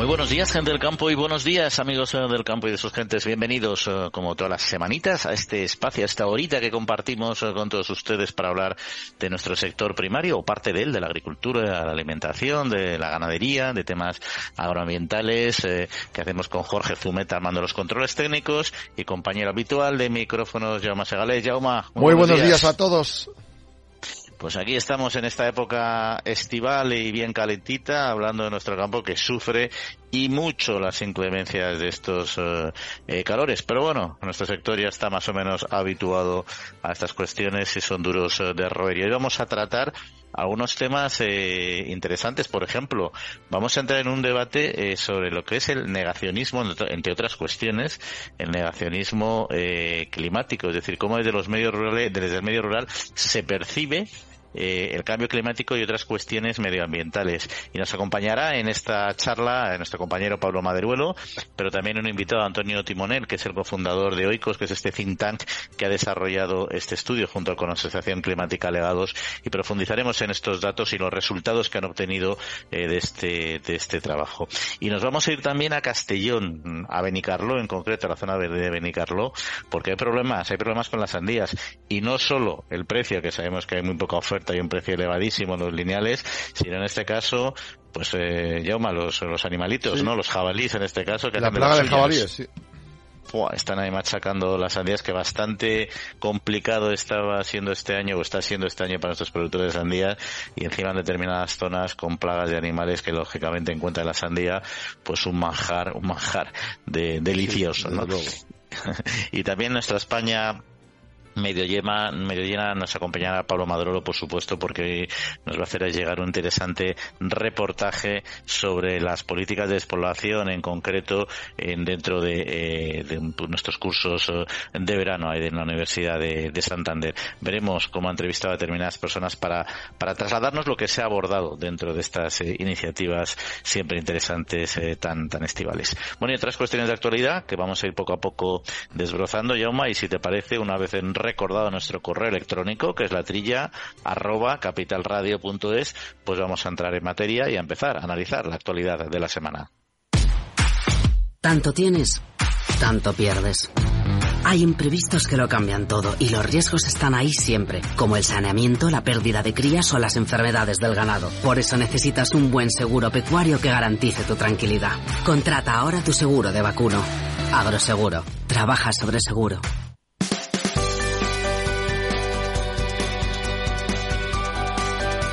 Muy buenos días, gente del campo, y buenos días, amigos eh, del campo y de sus gentes. Bienvenidos, eh, como todas las semanitas, a este espacio, a esta horita que compartimos eh, con todos ustedes para hablar de nuestro sector primario, o parte de él, de la agricultura, de la alimentación, de la ganadería, de temas agroambientales, que hacemos con Jorge Zumeta armando los controles técnicos y compañero habitual de micrófonos, Jaume Segales. Jauma, muy, buenos, días a todos. Pues aquí estamos en esta época estival y bien calentita, hablando de nuestro campo que sufre y mucho las inclemencias de estos eh, eh, calores. Pero bueno, nuestro sector ya está más o menos habituado a estas cuestiones y son duros eh, de roer. Y hoy vamos a tratar algunos temas interesantes. Por ejemplo, vamos a entrar en un debate sobre lo que es el negacionismo, entre otras cuestiones, el negacionismo climático, es decir, cómo desde los medios rurales, desde el medio rural se percibe eh, el cambio climático y otras cuestiones medioambientales. Y nos acompañará en esta charla nuestro compañero Pablo Maderuelo, pero también un invitado, Antonio Timonel, que es el cofundador de OICOS, que es este think tank que ha desarrollado este estudio junto con la Asociación Climática Legados y profundizaremos en estos datos y los resultados que han obtenido eh, de, este, de este trabajo. Y nos vamos a ir también a Castellón, a Benicarló, en concreto, a la zona de Benicarló, porque hay problemas, hay problemas con las sandías. Y no solo el precio, que sabemos que hay muy poca oferta, hay un precio elevadísimo en los lineales, sino en este caso, pues eh, los, los animalitos, ¿no? Los jabalíes en este caso. Que La plaga de, jabalíes, sí. están ahí machacando las sandías que bastante complicado estaba siendo este año o está siendo este año para nuestros productores de sandía y encima en determinadas zonas con plagas de animales que lógicamente encuentran la sandía pues un manjar, un manjar de, delicioso, ¿no? y también nuestra España medio llena, medio llena nos acompañará Pablo Maduro, por supuesto, porque nos va a hacer llegar un interesante reportaje sobre las políticas de despoblación, en concreto en, dentro de, eh, de, nuestros cursos eh, de verano ahí en la Universidad de, Santander. Veremos cómo ha entrevistado a determinadas personas para, para trasladarnos lo que se ha abordado dentro de estas eh, iniciativas siempre interesantes tan, tan estivales. Bueno, y otras cuestiones de actualidad que vamos a ir poco a poco desbrozando, Yauma, y si te parece, una vez en recordado nuestro correo electrónico, que es la trilla arroba capitalradio.es, pues vamos a entrar en materia y a empezar a analizar la actualidad de la semana. Tanto tienes, tanto pierdes. Hay imprevistos que lo cambian todo y los riesgos están ahí siempre, como el saneamiento, la pérdida de crías o las enfermedades del ganado. Por eso necesitas un buen seguro pecuario que garantice tu tranquilidad. Contrata ahora tu seguro de vacuno. Agroseguro. Trabaja sobre seguro.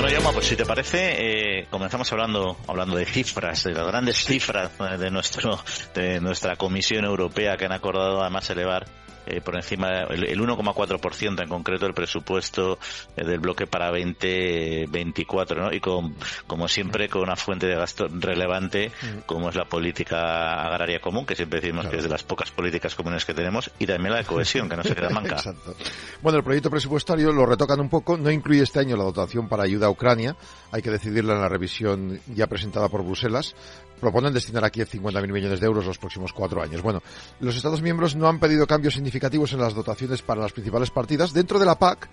Bueno, Yoma, pues si te parece, eh, comenzamos hablando hablando de cifras, de las grandes cifras de nuestro de nuestra Comisión Europea que han acordado además elevar eh, por encima el, 1,4% en concreto el presupuesto eh, del bloque para 2024, ¿no? Y con, como siempre, con una fuente de gasto relevante como es la política agraria común, que siempre decimos que es de las pocas políticas comunes que tenemos, y también la de cohesión, que no se queda manca. Exacto. Bueno, el proyecto presupuestario lo retocan un poco, no incluye este año la dotación para ayuda Ucrania, hay que decidirla en la revisión ya presentada por Bruselas, proponen destinar aquí 50.000 millones de euros los próximos cuatro años. Bueno, los Estados miembros no han pedido cambios significativos en las dotaciones para las principales partidas. Dentro de la PAC,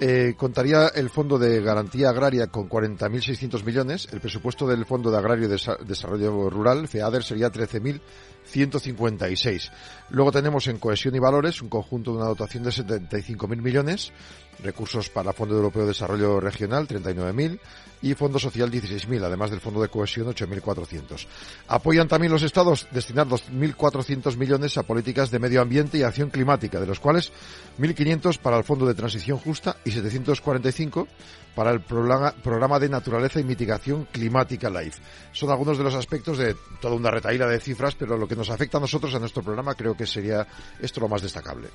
eh, contaría el Fondo de Garantía Agraria con 40.600 millones. El presupuesto del Fondo de Agrario de Desarrollo Rural, FEADER, sería 13.156. Luego tenemos en Cohesión y Valores un conjunto de una dotación de 75.000 millones recursos para Fondo Europeo de Desarrollo Regional, 39.000, y Fondo Social, 16.000, además del Fondo de Cohesión, 8.400. Apoyan también los Estados destinar 2.400 millones a políticas de medio ambiente y acción climática, de los cuales 1.500 para el Fondo de Transición Justa y 745 para el programa, de Naturaleza y Mitigación Climática LIFE. Son algunos de los aspectos de toda una retaíla de cifras, pero lo que nos afecta a nosotros, a nuestro programa, creo que sería esto lo más destacable.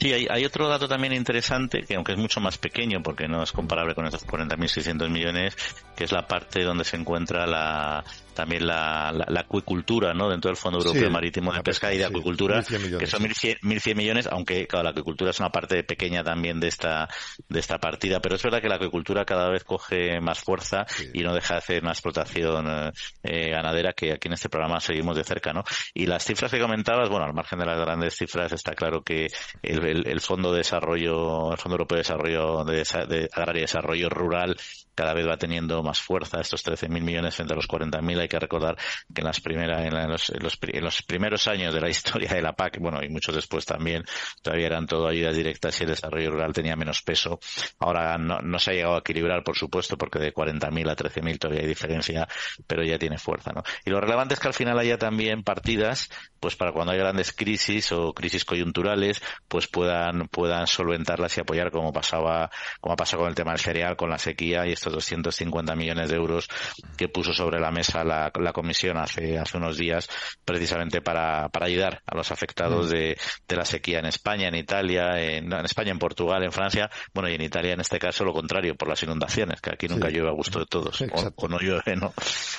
Sí, hay, otro dato también interesante, que aunque es mucho más pequeño, porque no es comparable con estos 40.600 millones, que es la parte donde se encuentra la, también la, la, acuicultura, ¿no? Dentro del Fondo Europeo Marítimo de Pesca, y de Acuicultura, ¿no? Dentro del Fondo Europeo Marítimo de Pesca y de Acuicultura, que son 1.100 millones, aunque claro, la acuicultura es una parte pequeña también de esta de esta partida, pero es verdad que la acuicultura cada vez coge más fuerza y no deja de hacer una explotación eh, ganadera que aquí en este programa seguimos de cerca, ¿no? Y las cifras que comentabas, bueno, al margen de las grandes cifras, está claro que el, el, Fondo de Desarrollo, el Fondo Europeo de Desarrollo de, de Agrario y Desarrollo Rural cada vez va teniendo más fuerza, estos 13.000 millones frente a los 40.000. Hay que recordar que en, las primeras, en, los, en, los, primeros años de la historia de la PAC, bueno, y muchos después también, todavía eran todo ayudas directas y el desarrollo rural tenía menos peso. Ahora no, no se ha llegado a equilibrar, por supuesto, porque de 40.000 a 13.000 todavía hay diferencia, pero ya tiene fuerza, ¿no? Y lo relevante es que al final haya también partidas, pues para cuando hay grandes crisis o crisis coyunturales, pues puedan, puedan solventarlas y apoyar como pasaba, como ha pasado con el tema del cereal, con la sequía y estos 250 millones de euros que puso sobre la mesa la, la Comisión hace, hace unos días precisamente para, para ayudar a los afectados mm. de, de la sequía en España, en Italia, en, en, España, en Portugal, en Francia, bueno, y en Italia en este caso lo contrario, por las inundaciones, que aquí nunca llueve a gusto de todos, o, no llueve, ¿no?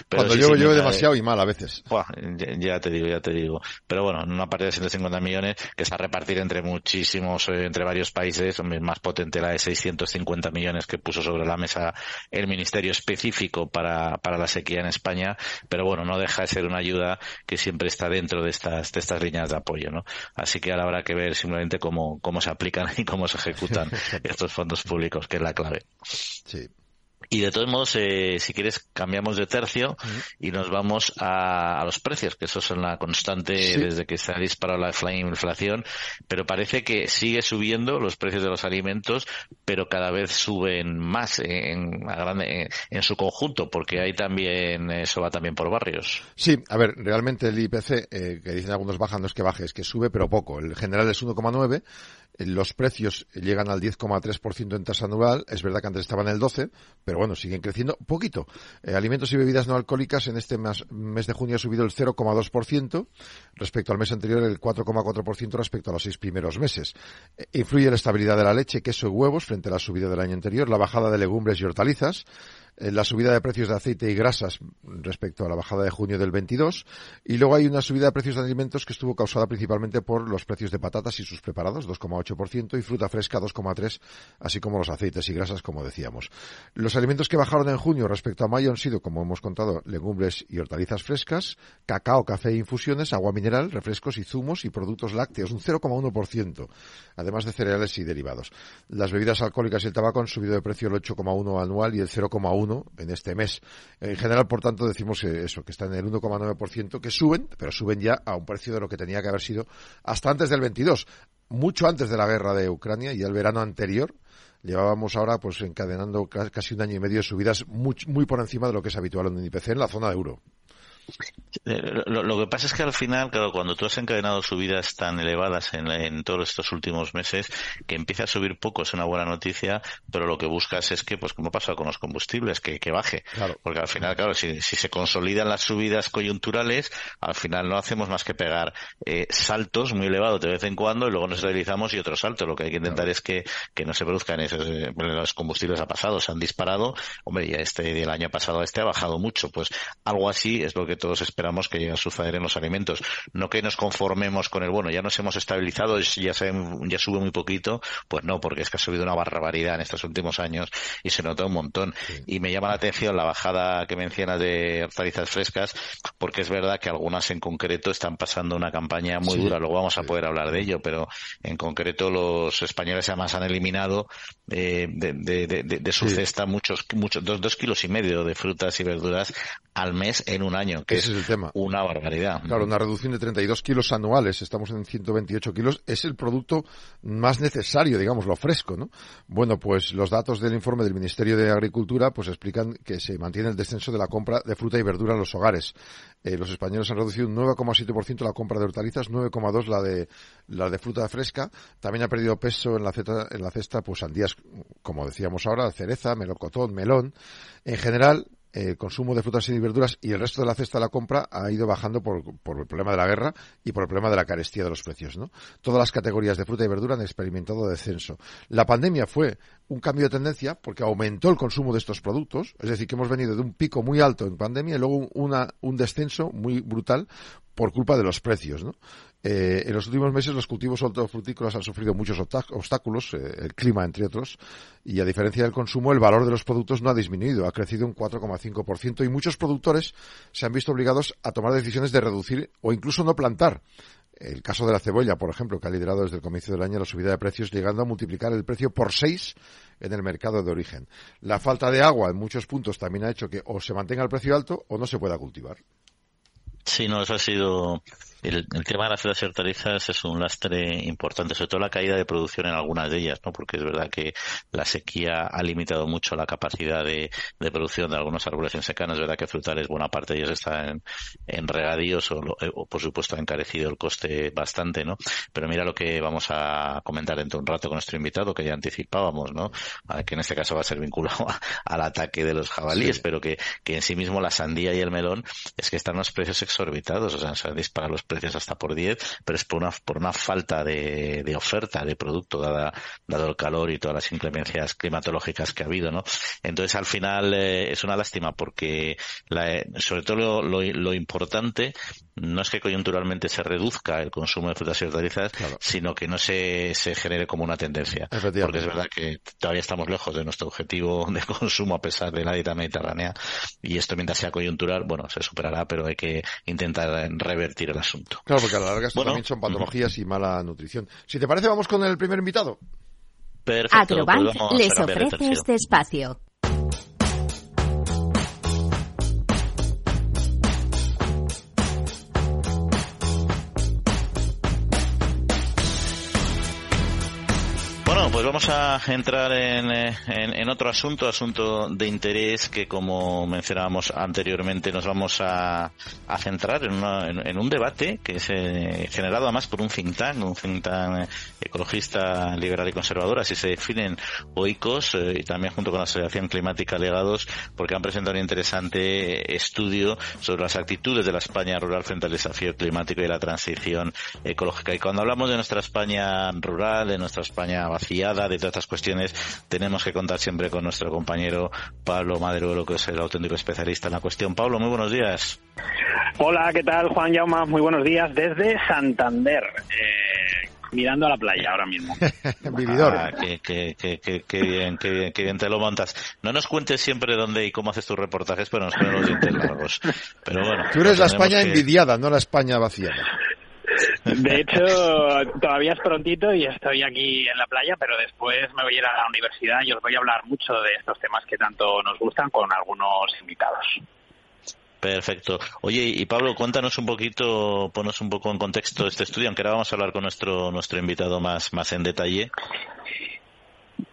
Pero Cuando llueve, llueve demasiado y mal a veces. ya, ya, te digo, ya te digo. Pero bueno, en una parte de 150 millones que se va a repartir entre muchísimos, eh, entre varios países, más potente la de 650 millones que puso sobre la mesa el ministerio específico para, para la sequía en España, pero bueno, no deja de ser una ayuda que siempre está dentro de estas, de estas líneas de apoyo, ¿no? Así que ahora habrá que ver simplemente cómo, cómo se aplican y cómo se ejecutan estos fondos públicos, que es la clave. Sí. Y de todos modos, eh, si quieres, cambiamos de tercio y nos vamos a, a, los precios, que eso son la constante desde que se ha disparado la, inflación, pero parece que sigue subiendo los precios de los alimentos, pero cada vez suben más en, a grande, en, su conjunto, porque hay también, eso va también por barrios. Sí, a ver, realmente el IPC, eh, que dicen algunos bajan, no es que baje, es que sube, pero poco. El general es 1,9 los precios llegan al 10,3% en tasa anual. Es verdad que antes estaban en el 12, pero bueno, siguen creciendo poquito. Eh, alimentos y bebidas no alcohólicas en este mes, de junio ha subido el 0,2% respecto al mes anterior, el 4,4% respecto a los seis primeros meses. Eh, influye la estabilidad de la leche, queso y huevos frente a la subida del año anterior, la bajada de legumbres y hortalizas, la subida de precios de aceite y grasas respecto a la bajada de junio del 22 y luego hay una subida de precios de alimentos que estuvo causada principalmente por los precios de patatas y sus preparados 2,8% y fruta fresca 2,3 así como los aceites y grasas como decíamos. Los alimentos que bajaron en junio respecto a mayo han sido como hemos contado legumbres y hortalizas frescas, cacao, café e infusiones, agua mineral, refrescos y zumos y productos lácteos un 0,1% además de cereales y derivados. Las bebidas alcohólicas y el tabaco han subido de precio el 8,1 anual y el 0,1 en este mes. En general, por tanto, decimos eso, que está en el 1,9%, que suben, pero suben ya a un precio de lo que tenía que haber sido hasta antes del 22, mucho antes de la guerra de Ucrania y el verano anterior. Llevábamos ahora pues encadenando casi un año y medio de subidas muy, muy por encima de lo que es habitual en el IPC en la zona de euro. Eh, lo, que pasa es que al final, claro, cuando tú has encadenado subidas tan elevadas en, todos estos últimos meses, que empieza a subir poco es una buena noticia, pero lo que buscas es que, pues como pasa con los combustibles, que, baje. Porque al final, claro, si, se consolidan las subidas coyunturales, al final no hacemos más que pegar eh, saltos muy elevados de vez en cuando y luego nos estabilizamos y otro salto. Lo que hay que intentar es que, no se produzcan esos, eh, los combustibles ha pasado, se han disparado. Hombre, ya este del año pasado este ha bajado mucho. Pues algo así es lo que todos esperamos que llegue a suceder en los alimentos. No que nos conformemos con el, bueno, ya nos hemos estabilizado, ya, se, ya sube muy poquito, pues no, porque es que ha subido una barbaridad en estos últimos años y se nota un montón. Y me llama la atención la bajada que mencionas de hortalizas frescas, porque es verdad que algunas en concreto están pasando una campaña muy dura. Luego vamos a poder hablar de ello, pero en concreto los españoles además han eliminado eh, de, de, su cesta muchos, muchos, dos, dos kilos y medio de frutas y verduras al mes en un año ese es el tema. Una barbaridad. Claro, una reducción de 32 kilos anuales, estamos en 128 kilos, es el producto más necesario, digamos, lo fresco, ¿no? Bueno, pues los datos del informe del Ministerio de Agricultura pues explican que se mantiene el descenso de la compra de fruta y verdura en los hogares. Eh, los españoles han reducido un 9,7% la compra de hortalizas, 9,2% la de la de fruta fresca. También ha perdido peso en la cesta, en la cesta pues sandías, como decíamos ahora, cereza, melocotón, melón. En general, el consumo de frutas y verduras y el resto de la cesta de la compra ha ido bajando por, por, el problema de la guerra y por el problema de la carestía de los precios. ¿no? Todas las categorías de fruta y verdura han experimentado descenso. La pandemia fue un cambio de tendencia porque aumentó el consumo de estos productos, es decir, que hemos venido de un pico muy alto en pandemia y luego una, un descenso muy brutal por culpa de los precios. ¿no? Eh, en los últimos meses los cultivos hortofrutícolas han sufrido muchos obstáculos, eh, el clima entre otros, y a diferencia del consumo, el valor de los productos no ha disminuido, ha crecido un 4,5% y muchos productores se han visto obligados a tomar decisiones de reducir o incluso no plantar. El caso de la cebolla, por ejemplo, que ha liderado desde el comienzo del año la subida de precios, llegando a multiplicar el precio por seis en el mercado de origen. La falta de agua en muchos puntos también ha hecho que o se mantenga el precio alto o no se pueda cultivar. Sí, no, eso ha sido el, tema de las frutas y hortalizas es un lastre importante, sobre todo la caída de producción en algunas de ellas, ¿no? Porque es verdad que la sequía ha limitado mucho la capacidad de, producción de algunos árboles en secano. Es verdad que frutales, buena parte de ellos están en, regadíos eh, o, por supuesto, ha encarecido el coste bastante, ¿no? Pero mira lo que vamos a comentar dentro de un rato con nuestro invitado, que ya anticipábamos, ¿no? Que en este caso va a ser vinculado al ataque de los jabalíes, pero que, que en sí mismo la sandía y el melón es que están los precios exorbitados, o sea, se disparan los precios hasta por 10, pero es por una, por una falta de, de oferta de producto dada, dado el calor y todas las inclemencias climatológicas que ha habido, ¿no? Entonces al final eh, es una lástima porque la, sobre todo lo, lo, lo, importante no es que coyunturalmente se reduzca el consumo de frutas y hortalizas, sino que no se, se genere como una tendencia. Porque es verdad que todavía estamos lejos de nuestro objetivo de consumo a pesar de la dieta mediterránea y esto mientras sea coyuntural, bueno, se superará, pero hay que intentar revertir el asunto. Claro, porque a la larga esto también son patologías y mala nutrición. Si te parece, vamos con el primer invitado. Perfecto. Agrobank pues les ofrece este espacio. Vamos a entrar en, eh, en, otro asunto, asunto de interés que, como mencionábamos anteriormente, nos vamos a, centrar en, en, un debate que es eh, generado además por un think tank, un think tank ecologista, liberal y conservador, así se definen OICOS, eh, y también junto con la Asociación Climática Legados, porque han presentado un interesante estudio sobre las actitudes de la España rural frente al desafío climático y la transición ecológica. Y cuando hablamos de nuestra España rural, de nuestra España vacía, de todas estas cuestiones, tenemos que contar siempre con nuestro compañero Pablo Maderuelo, que es el auténtico especialista en la cuestión. Pablo, muy buenos días. Hola, ¿qué tal, Juan Yauma? Muy buenos días desde Santander. Eh, mirando a la playa ahora mismo. Vividor. Ah, qué, bien, qué, bien te lo montas. No nos cuentes siempre dónde y cómo haces tus reportajes, pero nos ponen los dientes largos. Pero bueno. Tú eres la España envidiada, no la España vaciada. De hecho, todavía es prontito y estoy aquí en la playa, pero después me voy a ir a la universidad y os voy a hablar mucho de estos temas que tanto nos gustan con algunos invitados. Perfecto. Oye, y Pablo, cuéntanos un poquito, ponos un poco en contexto este estudio, aunque ahora vamos a hablar con nuestro, nuestro invitado más, más en detalle.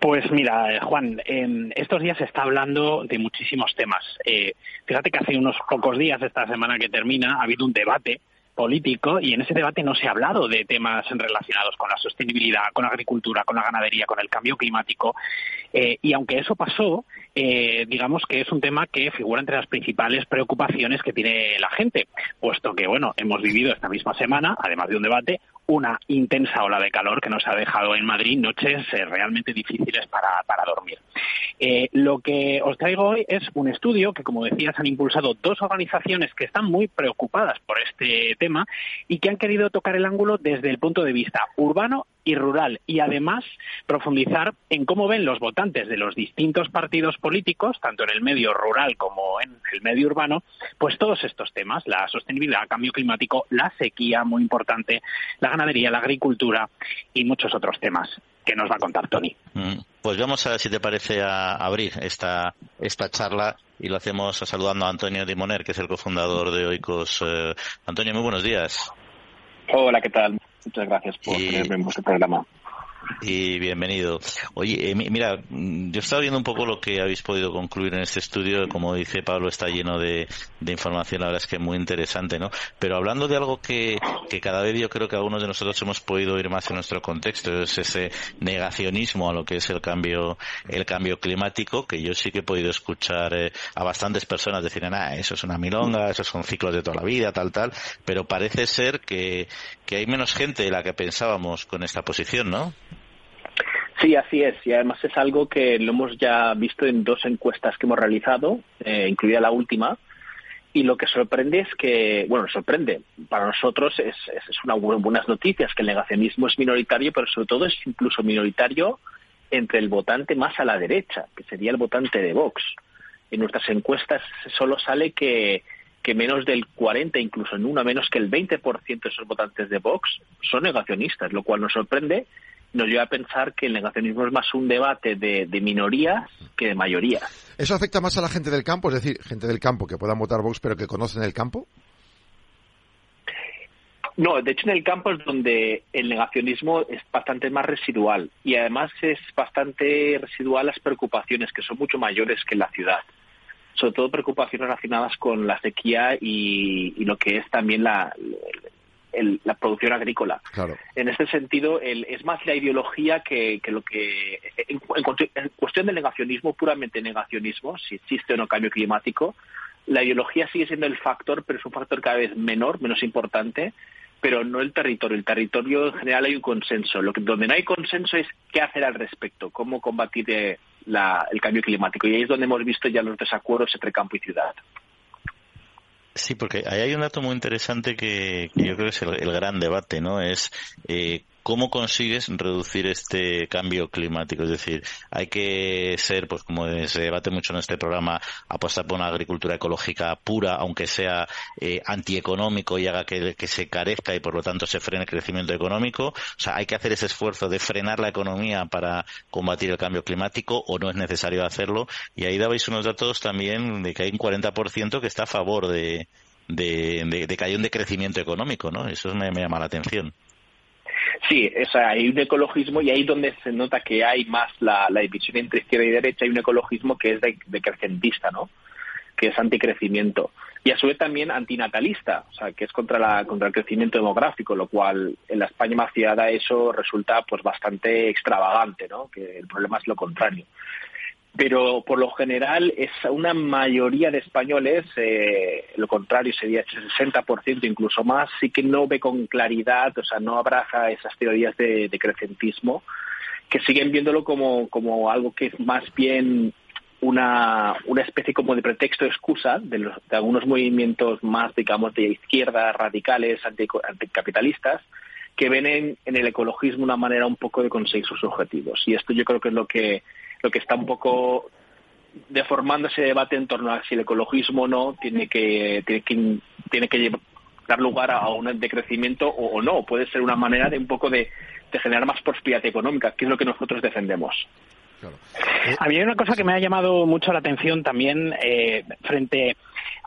Pues mira, eh, Juan, en estos días se está hablando de muchísimos temas. Eh, fíjate que hace unos pocos días, esta semana que termina, ha habido un debate político y en ese debate no se ha hablado de temas relacionados con la sostenibilidad, con la agricultura, con la ganadería, con el cambio climático. Eh, y aunque eso pasó, eh, digamos que es un tema que figura entre las principales preocupaciones que tiene la gente, puesto que, bueno, hemos vivido esta misma semana, además de un debate, una intensa ola de calor que nos ha dejado en Madrid noches eh, realmente difíciles para, para dormir. Eh, lo que os traigo hoy es un estudio que, como decías, han impulsado dos organizaciones que están muy preocupadas por este tema y que han querido tocar el ángulo desde el punto de vista urbano y rural y además profundizar en cómo ven los votantes de los distintos partidos políticos, tanto en el medio rural como en el medio urbano, pues todos estos temas, la sostenibilidad, el cambio climático, la sequía, muy importante, la ganadería, la agricultura y muchos otros temas que nos va a contar Tony. Mm. Pues vamos a ver si te parece a abrir esta, esta charla y lo hacemos saludando a Antonio Dimoner, que es el cofundador de Oikos. Eh, Antonio, muy buenos días. Hola, ¿qué tal? Muchas gracias por tenerme en vuestro programa. Y bienvenido. Oye, eh, mira, mm, yo estaba viendo un poco lo que habéis podido concluir en este estudio. Como dice Pablo, está lleno de, información, la verdad es que muy interesante, ¿no? Pero hablando de algo que, que cada vez yo creo que algunos de nosotros hemos podido oír más en nuestro contexto, es ese negacionismo a lo que es el cambio, el cambio climático, que yo sí que he podido escuchar eh, a bastantes personas decir, ah, eso es una milonga, esos son ciclos de toda la vida, tal, tal, pero parece ser que, que hay menos gente de la que pensábamos con esta posición, ¿no? Sí, así es. Y además es algo que lo hemos ya visto en dos encuestas que hemos realizado, eh, incluida la última. Y lo que sorprende es que, bueno, sorprende, para nosotros es, es una buenas noticias que el negacionismo es minoritario, pero sobre todo es incluso minoritario entre el votante más a la derecha, que sería el votante de Vox. En nuestras encuestas solo sale que, que menos del 40, incluso en una menos que el 20% de esos votantes de Vox son negacionistas, lo cual nos sorprende nos lleva a pensar que el negacionismo es más un debate de, minorías que de mayorías. ¿Eso afecta más a la gente del campo? Es decir, gente del campo que puedan votar Vox pero que conocen el campo. No, de hecho en el campo es donde el negacionismo es bastante más residual y además es bastante residual las preocupaciones que son mucho mayores que en la ciudad. Sobre todo preocupaciones relacionadas con la sequía y, y lo que es también la, la producción agrícola. En este sentido, es más la ideología que, lo que. En, cuestión del negacionismo, puramente negacionismo, si existe o no cambio climático, la ideología sigue siendo el factor, pero es un factor cada vez menor, menos importante, pero no el territorio. El territorio en general hay un consenso. Lo que, donde no hay consenso es qué hacer al respecto, cómo combatir eh, el cambio climático. Y ahí es donde hemos visto ya los desacuerdos entre campo y ciudad. Sí, porque ahí hay un dato muy interesante que, yo creo que es el, gran debate, ¿no? Es eh, ¿cómo consigues reducir este cambio climático? Es decir, hay que ser, pues como se debate mucho en este programa, apostar por una agricultura ecológica pura, aunque sea eh, antieconómico y haga que, se carezca y por lo tanto se frene el crecimiento económico. O sea, hay que hacer ese esfuerzo de frenar la economía para combatir el cambio climático o no es necesario hacerlo. Y ahí dabais unos datos también de que hay un 40% que está a favor de, de, de, que haya un decrecimiento económico, ¿no? Eso me llama la atención. Sí, o sea, hay un ecologismo y ahí donde se nota que hay más la, división entre izquierda y derecha, hay un ecologismo que es de, de ¿no? Que es anticrecimiento. Y a su vez también antinatalista, o sea, que es contra, la, contra el crecimiento demográfico, lo cual en la España maciada eso resulta pues bastante extravagante, ¿no? Que el problema es lo contrario pero por lo general es una mayoría de españoles, eh, lo contrario sería el 60%, incluso más, sí que no ve con claridad, o sea, no abraza esas teorías de, crecentismo, que siguen viéndolo como, como algo que es más bien una, una especie como de pretexto excusa de, los, de algunos movimientos más, digamos, de izquierda, radicales, anticapitalistas, que ven en, en el ecologismo una manera un poco de conseguir sus objetivos. Y esto yo creo que es lo que lo que está un poco deformando ese debate en torno a si el ecologismo o no tiene que, tiene que, tiene que dar lugar a un decrecimiento o, no. Puede ser una manera de un poco de, de generar más prosperidad económica, que es lo que nosotros defendemos. A mí hay una cosa que me ha llamado mucho la atención también eh, frente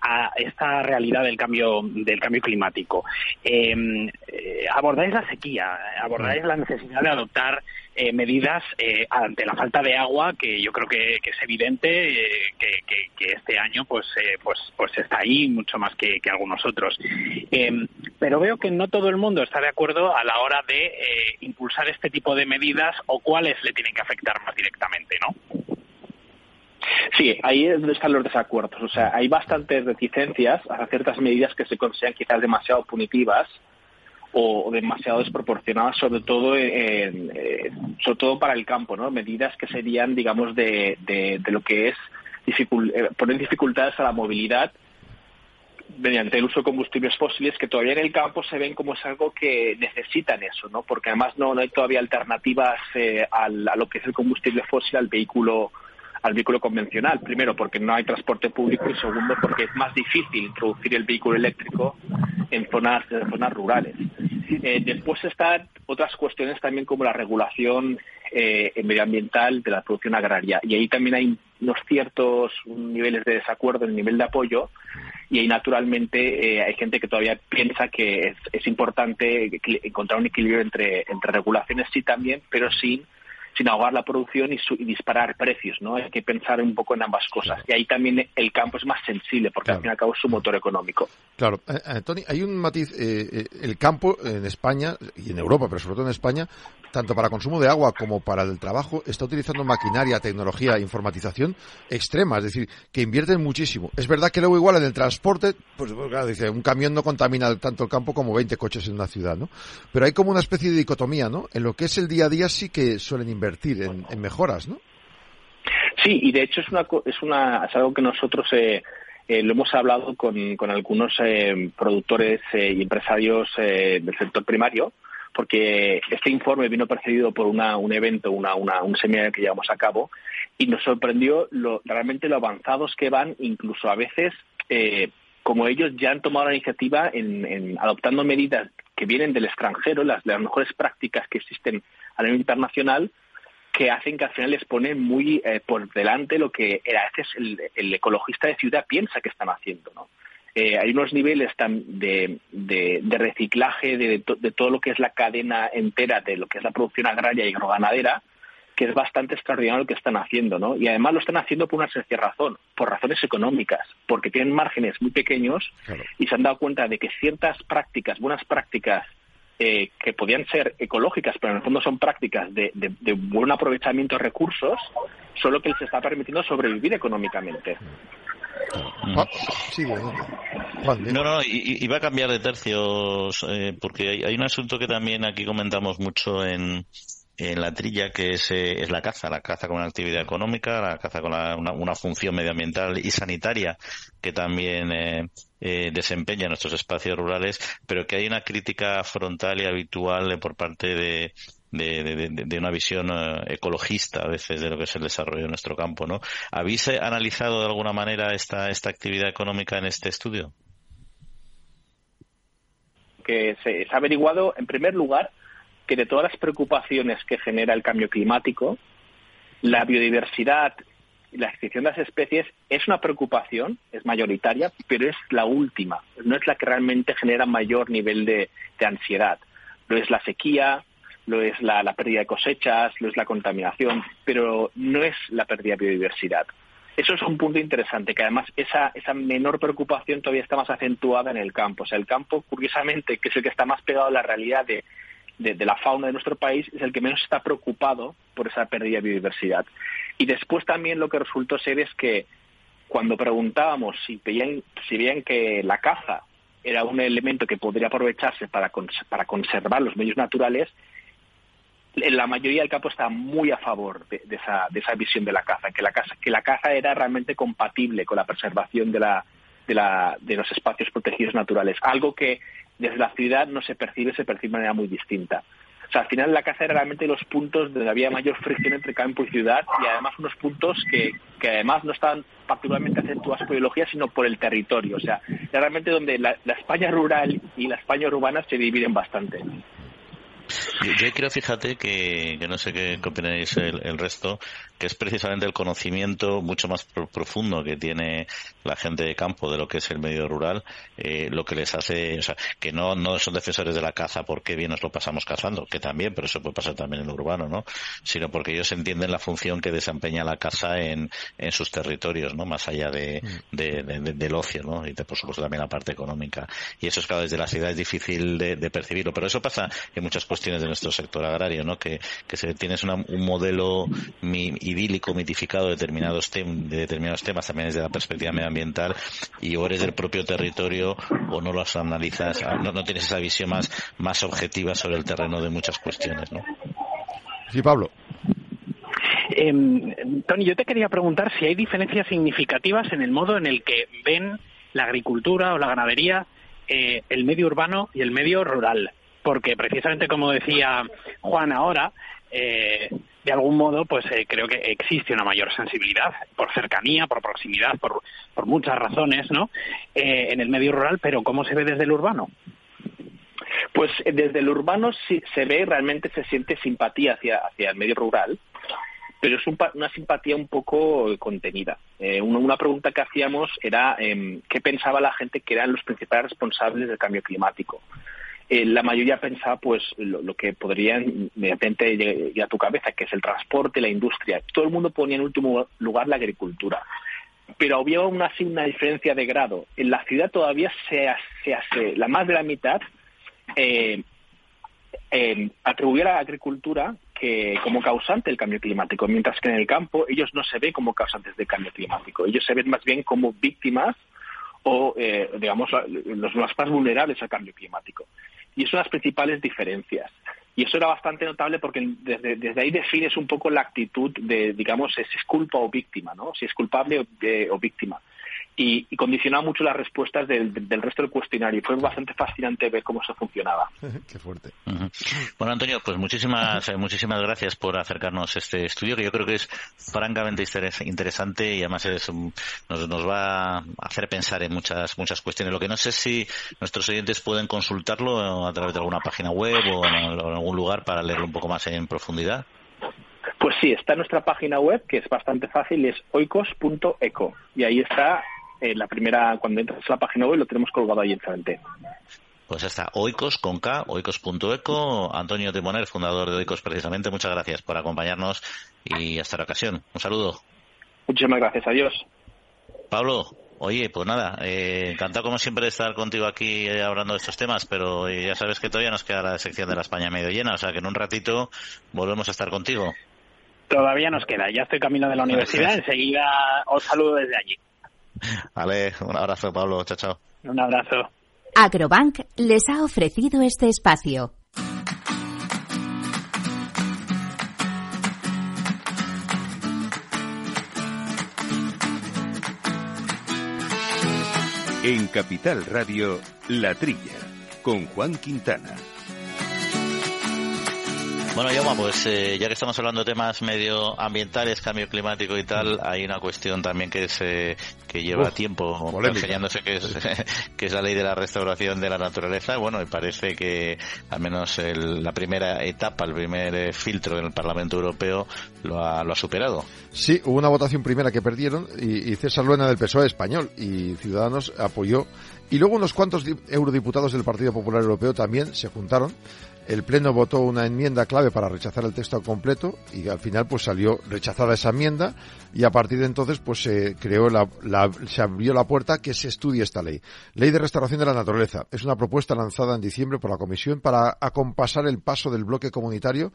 a esta realidad del cambio del cambio climático. Eh, eh, abordáis la sequía, abordáis la necesidad de adoptar eh, medidas eh, ante la falta de agua que yo creo que, es evidente eh, que, este año pues pues pues está ahí mucho más que, algunos otros em, pero veo que no todo el mundo está de acuerdo a la hora de impulsar este tipo de medidas o cuáles le tienen que afectar más directamente no Sí, ahí es donde están los desacuerdos. O sea, hay bastantes reticencias a ciertas medidas que se consideran quizás demasiado punitivas o demasiado desproporcionadas, sobre todo en, sobre todo para el campo, ¿no? Medidas que serían, digamos, de, de, lo que es eh, poner dificultades a la movilidad mediante el uso de combustibles fósiles que todavía en el campo se ven como es algo que necesitan eso, ¿no? Porque además no, no hay todavía alternativas eh, a lo que es el combustible fósil al vehículo al vehículo convencional. Primero, porque no hay transporte público y segundo, porque es más difícil introducir el vehículo eléctrico en zonas, en zonas rurales. Eh, después están otras cuestiones también como la regulación eh, medioambiental de la producción agraria. Y ahí también hay unos ciertos niveles de desacuerdo en el nivel de apoyo y ahí naturalmente eh, hay gente que todavía piensa que es, importante encontrar un equilibrio entre, entre regulaciones sí también, pero sin sin ahogar la producción y, disparar precios, ¿no? Hay que pensar un poco en ambas cosas. Y ahí también el campo es más sensible, porque al fin y al cabo es su motor económico. Claro. Eh, eh, Tony, hay un matiz. Eh, el campo en España, y en Europa, pero sobre todo en España, tanto para consumo de agua como para el trabajo, está utilizando maquinaria, tecnología, informatización extrema, es decir, que invierten muchísimo. Es verdad que luego igual en el transporte, pues, pues claro, dice, un camión no contamina tanto el campo como 20 coches en una ciudad, ¿no? Pero hay como una especie de dicotomía, ¿no? En lo que es el día a día sí que suelen invertir en, mejoras, ¿no? Sí, y de hecho es una es una es algo que nosotros eh, eh, lo hemos hablado con, con algunos eh, productores y empresarios del sector primario porque este informe vino precedido por una, un evento, una, una, un seminario que llevamos a cabo, y nos sorprendió lo, realmente lo avanzados que van, incluso a veces, eh, como ellos ya han tomado la iniciativa en, adoptando medidas que vienen del extranjero, las, las mejores prácticas que existen a nivel internacional, que hacen que al final les pone muy eh, por delante lo que a veces el, el, ecologista de ciudad piensa que están haciendo, ¿no? Eh, hay unos niveles de, de, reciclaje de, todo lo que es la cadena entera de lo que es la producción agraria y agroganadera, que es bastante extraordinario lo que están haciendo, ¿no? Y además lo están haciendo por una sencilla razón, por razones económicas, porque tienen márgenes muy pequeños y se han dado cuenta de que ciertas prácticas, buenas prácticas, eh, que podían ser ecológicas, pero en el fondo son prácticas de, de, buen aprovechamiento de recursos, solo que les está permitiendo sobrevivir económicamente. Mm. Ah, no, no, iba a cambiar de tercios eh, porque hay, un asunto que también aquí comentamos mucho en, en la trilla que es, eh, es la caza, la caza con una actividad económica, la caza con una, función medioambiental y sanitaria que también eh, desempeña en nuestros espacios rurales, pero que hay una crítica frontal y habitual por parte de, de, una visión eh, ecologista a veces de lo que es el desarrollo de nuestro campo, ¿no? ¿Habéis eh, analizado de alguna manera esta, esta actividad económica en este estudio? Que se, ha averiguado, en primer lugar, que de todas las preocupaciones que genera el cambio climático, la biodiversidad y la extinción de las especies es una preocupación, es mayoritaria, pero es la última, no es la que realmente genera mayor nivel de, ansiedad. Lo es la sequía, lo es la, pérdida de cosechas, lo es la contaminación, pero no es la pérdida de biodiversidad. Eso es un punto interesante, que además esa, esa menor preocupación todavía está más acentuada en el campo. O sea, el campo, curiosamente, que es el que está más pegado a la realidad de, de, la fauna de nuestro país, es el que menos está preocupado por esa pérdida de biodiversidad. Y después también lo que resultó ser es que cuando preguntábamos si veían, si veían que la caza era un elemento que podría aprovecharse para, para conservar los medios naturales, la mayoría del campo está muy a favor de, esa, de esa visión de la caza, que la caza, que la caza era realmente compatible con la preservación de, la, de, la, de los espacios protegidos naturales, algo que desde la ciudad no se percibe, se percibe de manera muy distinta. O sea, al final la caza era realmente los puntos donde había mayor fricción entre campo y ciudad y además unos puntos que, que además no estaban particularmente acentuados por ideología, sino por el territorio. O sea, realmente donde la, la España rural y la España urbana se dividen bastante. Yo, creo, fíjate, que, no sé qué, opináis el, resto, que es precisamente el conocimiento mucho más profundo que tiene la gente de campo de lo que es el medio rural, eh, lo que les hace, o sea, que no, no son defensores de la caza porque bien nos lo pasamos cazando, que también, pero eso puede pasar también en lo urbano, ¿no? Sino porque ellos entienden la función que desempeña la caza en, en sus territorios, ¿no? Más allá de, mm. de, del ocio, ¿no? Y por supuesto también la parte económica. Y eso es claro, desde la ciudad es difícil de, percibirlo, pero eso pasa en muchas cuestiones de nuestro sector agrario, ¿no? Que, que se, tienes un modelo idílico, mitificado de determinados, de determinados temas también desde la perspectiva medioambiental y o eres del propio territorio o no los analizas, ah, no, no tienes esa visión más, más objetiva sobre el terreno de muchas cuestiones, ¿no? Sí, Pablo. Eh, Tony, yo te quería preguntar si hay diferencias significativas en el modo en el que ven la agricultura o la ganadería eh, el medio urbano y el medio rural porque precisamente como decía Juan ahora, eh, de algún modo, pues eh, creo que existe una mayor sensibilidad por cercanía, por proximidad, por, por muchas razones, ¿no? Eh, en el medio rural, pero ¿cómo se ve desde el urbano? Pues desde el urbano sí se ve, realmente se siente simpatía hacia, hacia el medio rural, pero es una simpatía un poco contenida. Eh, una, pregunta que hacíamos era em, qué pensaba la gente que eran los principales responsables del cambio climático. Eh, la mayoría pensaba pues lo, que podría inmediatamente llegar a tu cabeza, que es el transporte, la industria. Todo el mundo ponía en último lugar la agricultura. Pero había aún así una diferencia de grado. En la ciudad todavía se hace, la más de la mitad eh, eh, a la agricultura que como causante del cambio climático, mientras que en el campo ellos no se ven como causantes del cambio climático, ellos se ven más bien como víctimas o, eh, digamos, los más vulnerables al cambio climático. Y son las principales diferencias. Y eso era bastante notable porque desde, desde ahí defines un poco la actitud de, digamos, si es culpa o víctima, ¿no? Si es culpable o, eh, o víctima y, y condicionaba mucho las respuestas del, resto del cuestionario. Fue bastante fascinante ver cómo eso funcionaba. Qué fuerte. Bueno, Antonio, pues muchísimas, eh, muchísimas gracias por acercarnos a este estudio que yo creo que es francamente interesante y además es, nos, nos va a hacer pensar en muchas, muchas cuestiones. Lo que no sé si nuestros oyentes pueden consultarlo a través de alguna página web o en, algún lugar para leerlo un poco más en profundidad. Pues sí, está en nuestra página web, que es bastante fácil, es oikos.eco. Y ahí está eh, la primera, cuando entras a la página web, lo tenemos colgado ahí enfrente. Pues está Oikos con K, oikos.eco. Antonio Timoner, fundador de Oikos, precisamente. Muchas gracias por acompañarnos y hasta la ocasión. Un saludo. Muchísimas gracias. Adiós. Pablo, oye, pues nada, eh, encantado como siempre de estar contigo aquí eh, hablando de estos temas, pero ya sabes que todavía nos queda la sección de la España medio llena, o sea que en un ratito volvemos a estar contigo. Todavía nos queda, ya estoy camino de la universidad, enseguida os saludo desde allí. Vale, un abrazo, Pablo. Chao, chao. Un abrazo. Agrobank les ha ofrecido este espacio. En Capital Radio, La Trilla, con Juan Quintana. Bueno, Yoma, pues eh, ya que estamos hablando de temas medioambientales, cambio climático y tal, hay una cuestión también que es eh, que lleva tiempo enseñándose que es, que es la ley de la restauración de la naturaleza. Bueno, y parece que al menos la primera etapa, el primer eh, filtro en el Parlamento Europeo lo ha, lo ha superado. Sí, hubo una votación primera que perdieron y, y César Luena del PSOE español y Ciudadanos apoyó y luego unos cuantos eurodiputados del Partido Popular Europeo también se juntaron el Pleno votó una enmienda clave para rechazar el texto completo y al final pues salió rechazada esa enmienda y a partir de entonces pues se creó la, se abrió la puerta que se estudie esta ley. Ley de restauración de la naturaleza. Es una propuesta lanzada en diciembre por la Comisión para acompasar el paso del bloque comunitario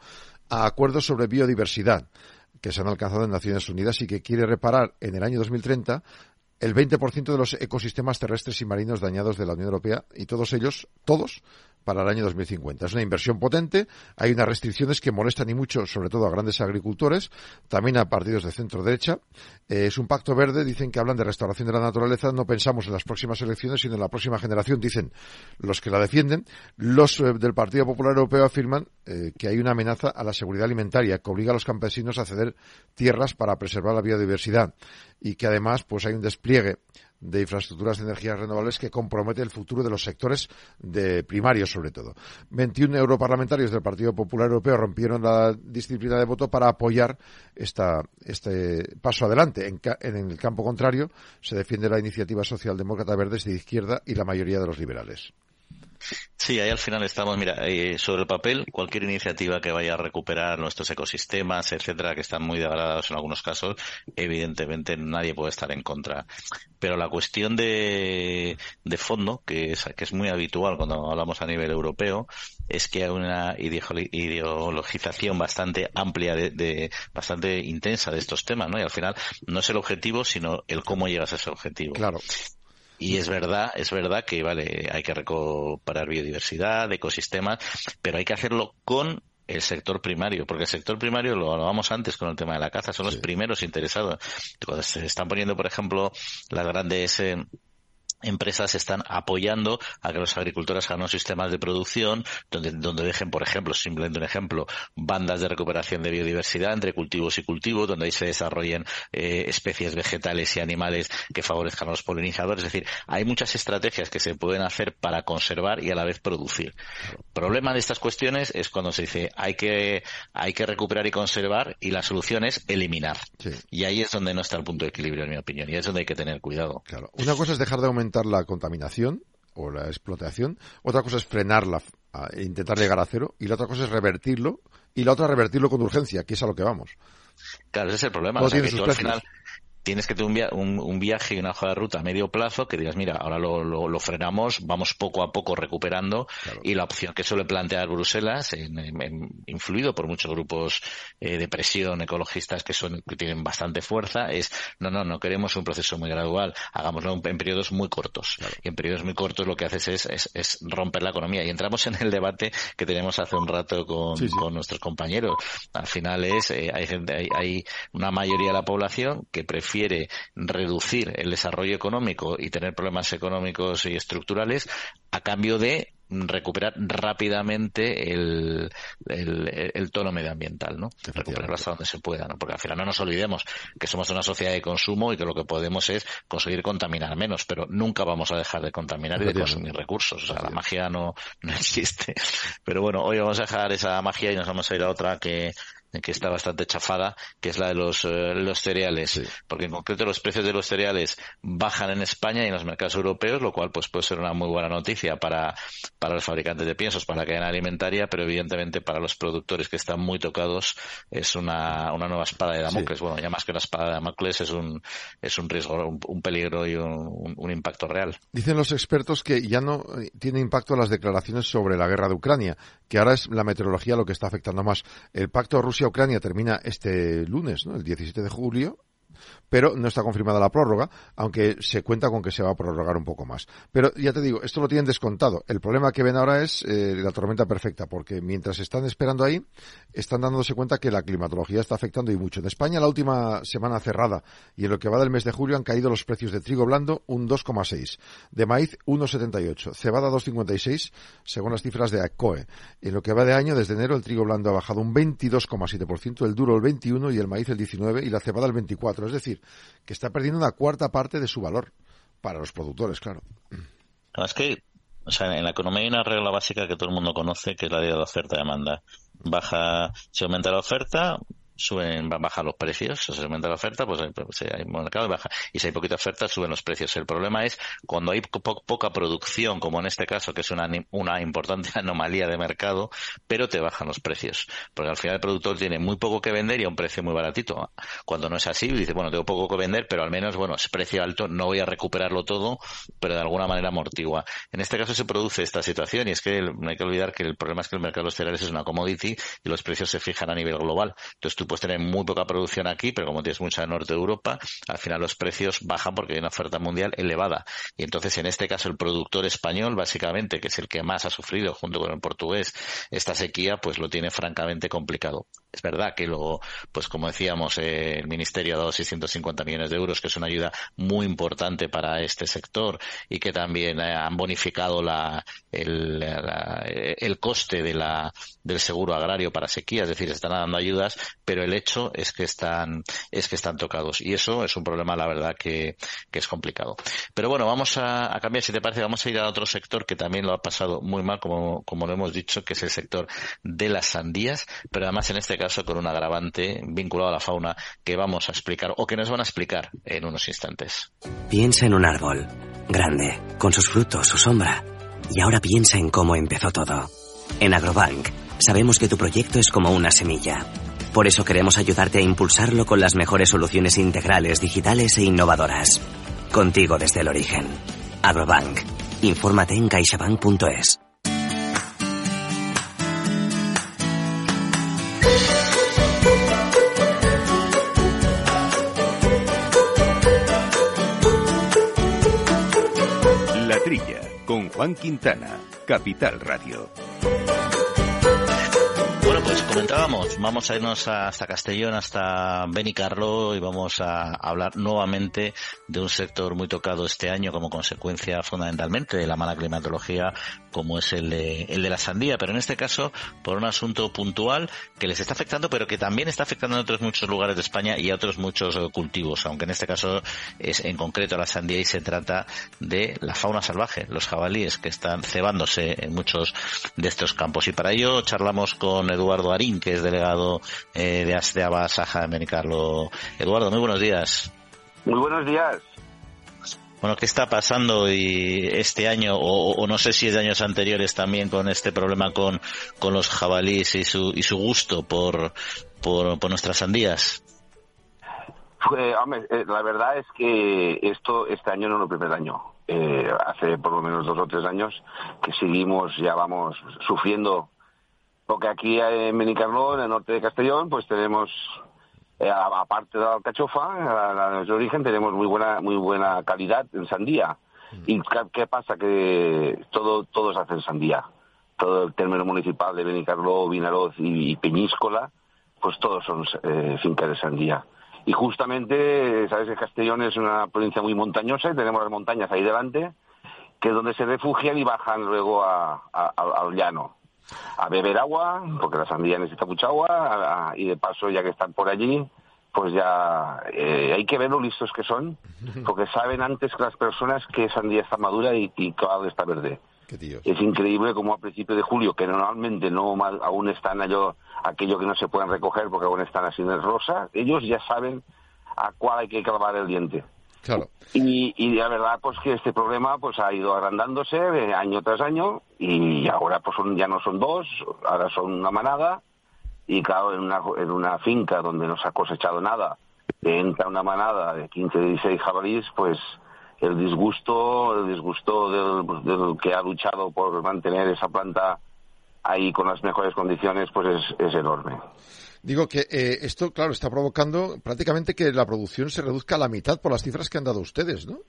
a acuerdos sobre biodiversidad que se han alcanzado en Naciones Unidas y que quiere reparar en el año 2030 el 20% de los ecosistemas terrestres y marinos dañados de la Unión Europea y todos ellos, todos, para el año 2050. Es una inversión potente, hay unas restricciones que molestan y mucho, sobre todo a grandes agricultores, también a partidos de centro derecha. Eh, es un pacto verde, dicen que hablan de restauración de la naturaleza, no pensamos en las próximas elecciones, sino en la próxima generación, dicen los que la defienden. Los eh, del Partido Popular Europeo afirman eh, que hay una amenaza a la seguridad alimentaria que obliga a los campesinos a ceder tierras para preservar la biodiversidad y que además pues hay un despliegue de infraestructuras de energías renovables que compromete el futuro de los sectores de primarios, sobre todo. 21 europarlamentarios del Partido Popular Europeo rompieron la disciplina de voto para apoyar esta, este paso adelante. En, el campo contrario, se defiende la iniciativa socialdemócrata verdes de izquierda y la mayoría de los liberales. Sí, ahí al final estamos, mira, eh, sobre el papel, cualquier iniciativa que vaya a recuperar nuestros ecosistemas, etcétera, que están muy degradados en algunos casos, evidentemente nadie puede estar en contra. Pero la cuestión de, de fondo, que es, que es muy habitual cuando hablamos a nivel europeo, es que hay una ideologización bastante amplia, de, bastante intensa de estos temas, ¿no? Y al final no es el objetivo, sino el cómo llegas a ese objetivo. Claro. Y es verdad, es verdad que vale, hay que recuperar biodiversidad, ecosistemas, pero hay que hacerlo con el sector primario, porque el sector primario, lo hablábamos antes con el tema de la caza, son los primeros interesados. Cuando se están poniendo, por ejemplo, las grandes eh, empresas están apoyando a que los agricultores hagan sistemas de producción donde, donde dejen, por ejemplo, simplemente un ejemplo, bandas de recuperación de biodiversidad entre cultivos y cultivos, donde ahí se desarrollen eh, especies vegetales y animales que favorezcan a los polinizadores. Es decir, hay muchas estrategias que se pueden hacer para conservar y a la vez producir. El problema de estas cuestiones es cuando se dice hay que, hay que recuperar y conservar y la solución es eliminar. Y ahí es donde no está el punto de equilibrio, en mi opinión, y es donde hay que tener cuidado. Claro. Una cosa es dejar de aumentar la contaminación o la explotación, otra cosa es frenarla e intentar llegar a cero, y la otra cosa es revertirlo, y la otra revertirlo con urgencia, que es a lo que vamos. Claro, ese es el problema. O sea, que al final tienes que tener un, viaje y una hoja de ruta a medio plazo que digas, mira, ahora lo, frenamos, vamos poco a poco recuperando y la opción que suele plantear Bruselas, influido por muchos grupos eh, de presión ecologistas que son que tienen bastante fuerza, es no, no, no queremos un proceso muy gradual, hagámoslo en, periodos muy cortos. Y en periodos muy cortos lo que haces es, es, romper la economía. Y entramos en el debate que tenemos hace un rato con, con nuestros compañeros. Al final es, eh, hay, gente, hay, hay una mayoría de la población que prefiere quiere reducir el desarrollo económico y tener problemas económicos y estructurales a cambio de recuperar rápidamente el, el, tono medioambiental, ¿no? Recuperarlo hasta donde se pueda, ¿no? Porque al final no nos olvidemos que somos una sociedad de consumo y que lo que podemos es conseguir contaminar menos, pero nunca vamos a dejar de contaminar y de consumir recursos. O sea, la magia no, no existe. Pero bueno, hoy vamos a dejar esa magia y nos vamos a ir a otra que que está bastante chafada, que es la de los, eh, los cereales. Porque en concreto los precios de los cereales bajan en España y en los mercados europeos, lo cual pues puede ser una muy buena noticia para, para los fabricantes de piensos, para la cadena alimentaria, pero evidentemente para los productores que están muy tocados es una, una nueva espada de Damocles. Bueno, ya más que una espada de Damocles es un, es un riesgo, un, peligro y un, un, impacto real. Dicen los expertos que ya no tiene impacto las declaraciones sobre la guerra de Ucrania, que ahora es la meteorología lo que está afectando más. El pacto Rusia-Ucrania termina este lunes, ¿no? el 17 de julio, pero no está confirmada la prórroga, aunque se cuenta con que se va a prorrogar un poco más. Pero ya te digo, esto lo tienen descontado. El problema que ven ahora es eh, la tormenta perfecta, porque mientras están esperando ahí, están dándose cuenta que la climatología está afectando y mucho. En España, la última semana cerrada y en lo que va del mes de julio han caído los precios de trigo blando un 2,6, de maíz 1,78, cebada 2,56, según las cifras de ACOE. En lo que va de año, desde enero, el trigo blando ha bajado un 22,7%, el duro el 21% y el maíz el 19% y la cebada el 24%. Es decir, que está perdiendo una cuarta parte de su valor para los productores, claro. Es que, o sea, en la economía hay una regla básica que todo el mundo conoce, que es la de la oferta-demanda. Baja, si aumenta la oferta, suben, bajan los precios, si se aumenta la oferta, pues, pues hay mercado y baja. Y si hay poquita oferta, suben los precios. El problema es cuando hay poca producción, como en este caso, que es una, una importante anomalía de mercado, pero te bajan los precios. Porque al final el productor tiene muy poco que vender y a un precio muy baratito. Cuando no es así, dice, bueno, tengo poco que vender, pero al menos, bueno, es precio alto, no voy a recuperarlo todo, pero de alguna manera amortigua. En este caso se produce esta situación y es que no hay que olvidar que el problema es que el mercado de los cereales es una commodity y los precios se fijan a nivel global. Entonces tú puedes tener muy poca producción aquí, pero como tienes mucha en norte de Europa, al final los precios bajan porque hay una oferta mundial elevada. Y entonces, en este caso, el productor español, básicamente, que es el que más ha sufrido junto con el portugués esta sequía, pues lo tiene francamente complicado. Es verdad que luego, pues como decíamos, eh, el Ministerio ha dado 650 millones de euros, que es una ayuda muy importante para este sector y que también eh, han bonificado la, el, el coste de la, del seguro agrario para sequía, es decir, están dando ayudas, pero el hecho es que están, es que están tocados. Y eso es un problema, la verdad, que, que es complicado. Pero bueno, vamos a, a, cambiar, si te parece, vamos a ir a otro sector que también lo ha pasado muy mal, como, como lo hemos dicho, que es el sector de las sandías, pero además en este caso con un agravante vinculado a la fauna que vamos a explicar o que nos van a explicar en unos instantes. Piensa en un árbol, grande, con sus frutos, su sombra. Y ahora piensa en cómo empezó todo. En Agrobank, sabemos que tu proyecto es como una semilla por eso queremos ayudarte a impulsarlo con las mejores soluciones integrales, digitales e innovadoras. Contigo desde el origen. Agrobank. Infórmate en caixabank.es. Juan Quintana, Capital Radio. Comentábamos, vamos a irnos hasta Castellón, hasta Benicarlo y vamos a hablar nuevamente de un sector muy tocado este año como consecuencia fundamentalmente de la mala climatología como es el de, el de la sandía, pero en este caso por un asunto puntual que les está afectando, pero que también está afectando en otros muchos lugares de España y a otros muchos eh, cultivos, aunque en este caso es en concreto la sandía y se trata de la fauna salvaje, los jabalíes que están cebándose en muchos de estos campos. Y para ello charlamos con Eduardo Eduardo Arín, que es delegado eh, de Asteaba Saja de Menicarlo. Eduardo, muy buenos días. Muy buenos días. Bueno, ¿qué está pasando y este año, o, no sé si es de años anteriores también, con este problema con, con los jabalíes y su, y su gusto por, por, nuestras sandías? Pues, eh, la verdad es que esto este año no es el primer año. Eh, hace por lo menos dos o tres años que seguimos, ya vamos sufriendo porque aquí en Menicarló, en el norte de Castellón, pues tenemos, eh, aparte de la alcachofa, la, de origen, tenemos muy buena, muy buena calidad en sandía. Mm. ¿Y qué pasa? Que todo, todos hacen sandía. Todo el término municipal de Benicarló, Vinaroz y, Peñíscola, pues todos son eh, fincas de sandía. Y justamente, sabes que Castellón es una provincia muy montañosa y tenemos las montañas ahí delante, que es donde se refugian y bajan luego al llano a beber agua, porque la sandía necesita mucha agua, y de paso, ya que están por allí, pues ya eh, hay que ver lo listos que son, porque saben antes que las personas que sandía está madura y, y que está verde. Es increíble como a principios de julio, que normalmente no aún están aquello que no se pueden recoger porque aún están así en rosa, ellos ya saben a cuál hay que clavar el diente. Y, y la verdad, pues que este problema pues ha ido agrandándose año tras año y ahora pues son, ya no son dos, ahora son una manada y claro, en una, en una finca donde no se ha cosechado nada, entra una manada de 15, 16 jabalíes, pues el disgusto, el disgusto del, del, que ha luchado por mantener esa planta ahí con las mejores condiciones, pues es, es enorme. Digo que eh, esto, claro, está provocando prácticamente que la producción se reduzca a la mitad por las cifras que han dado ustedes, ¿no?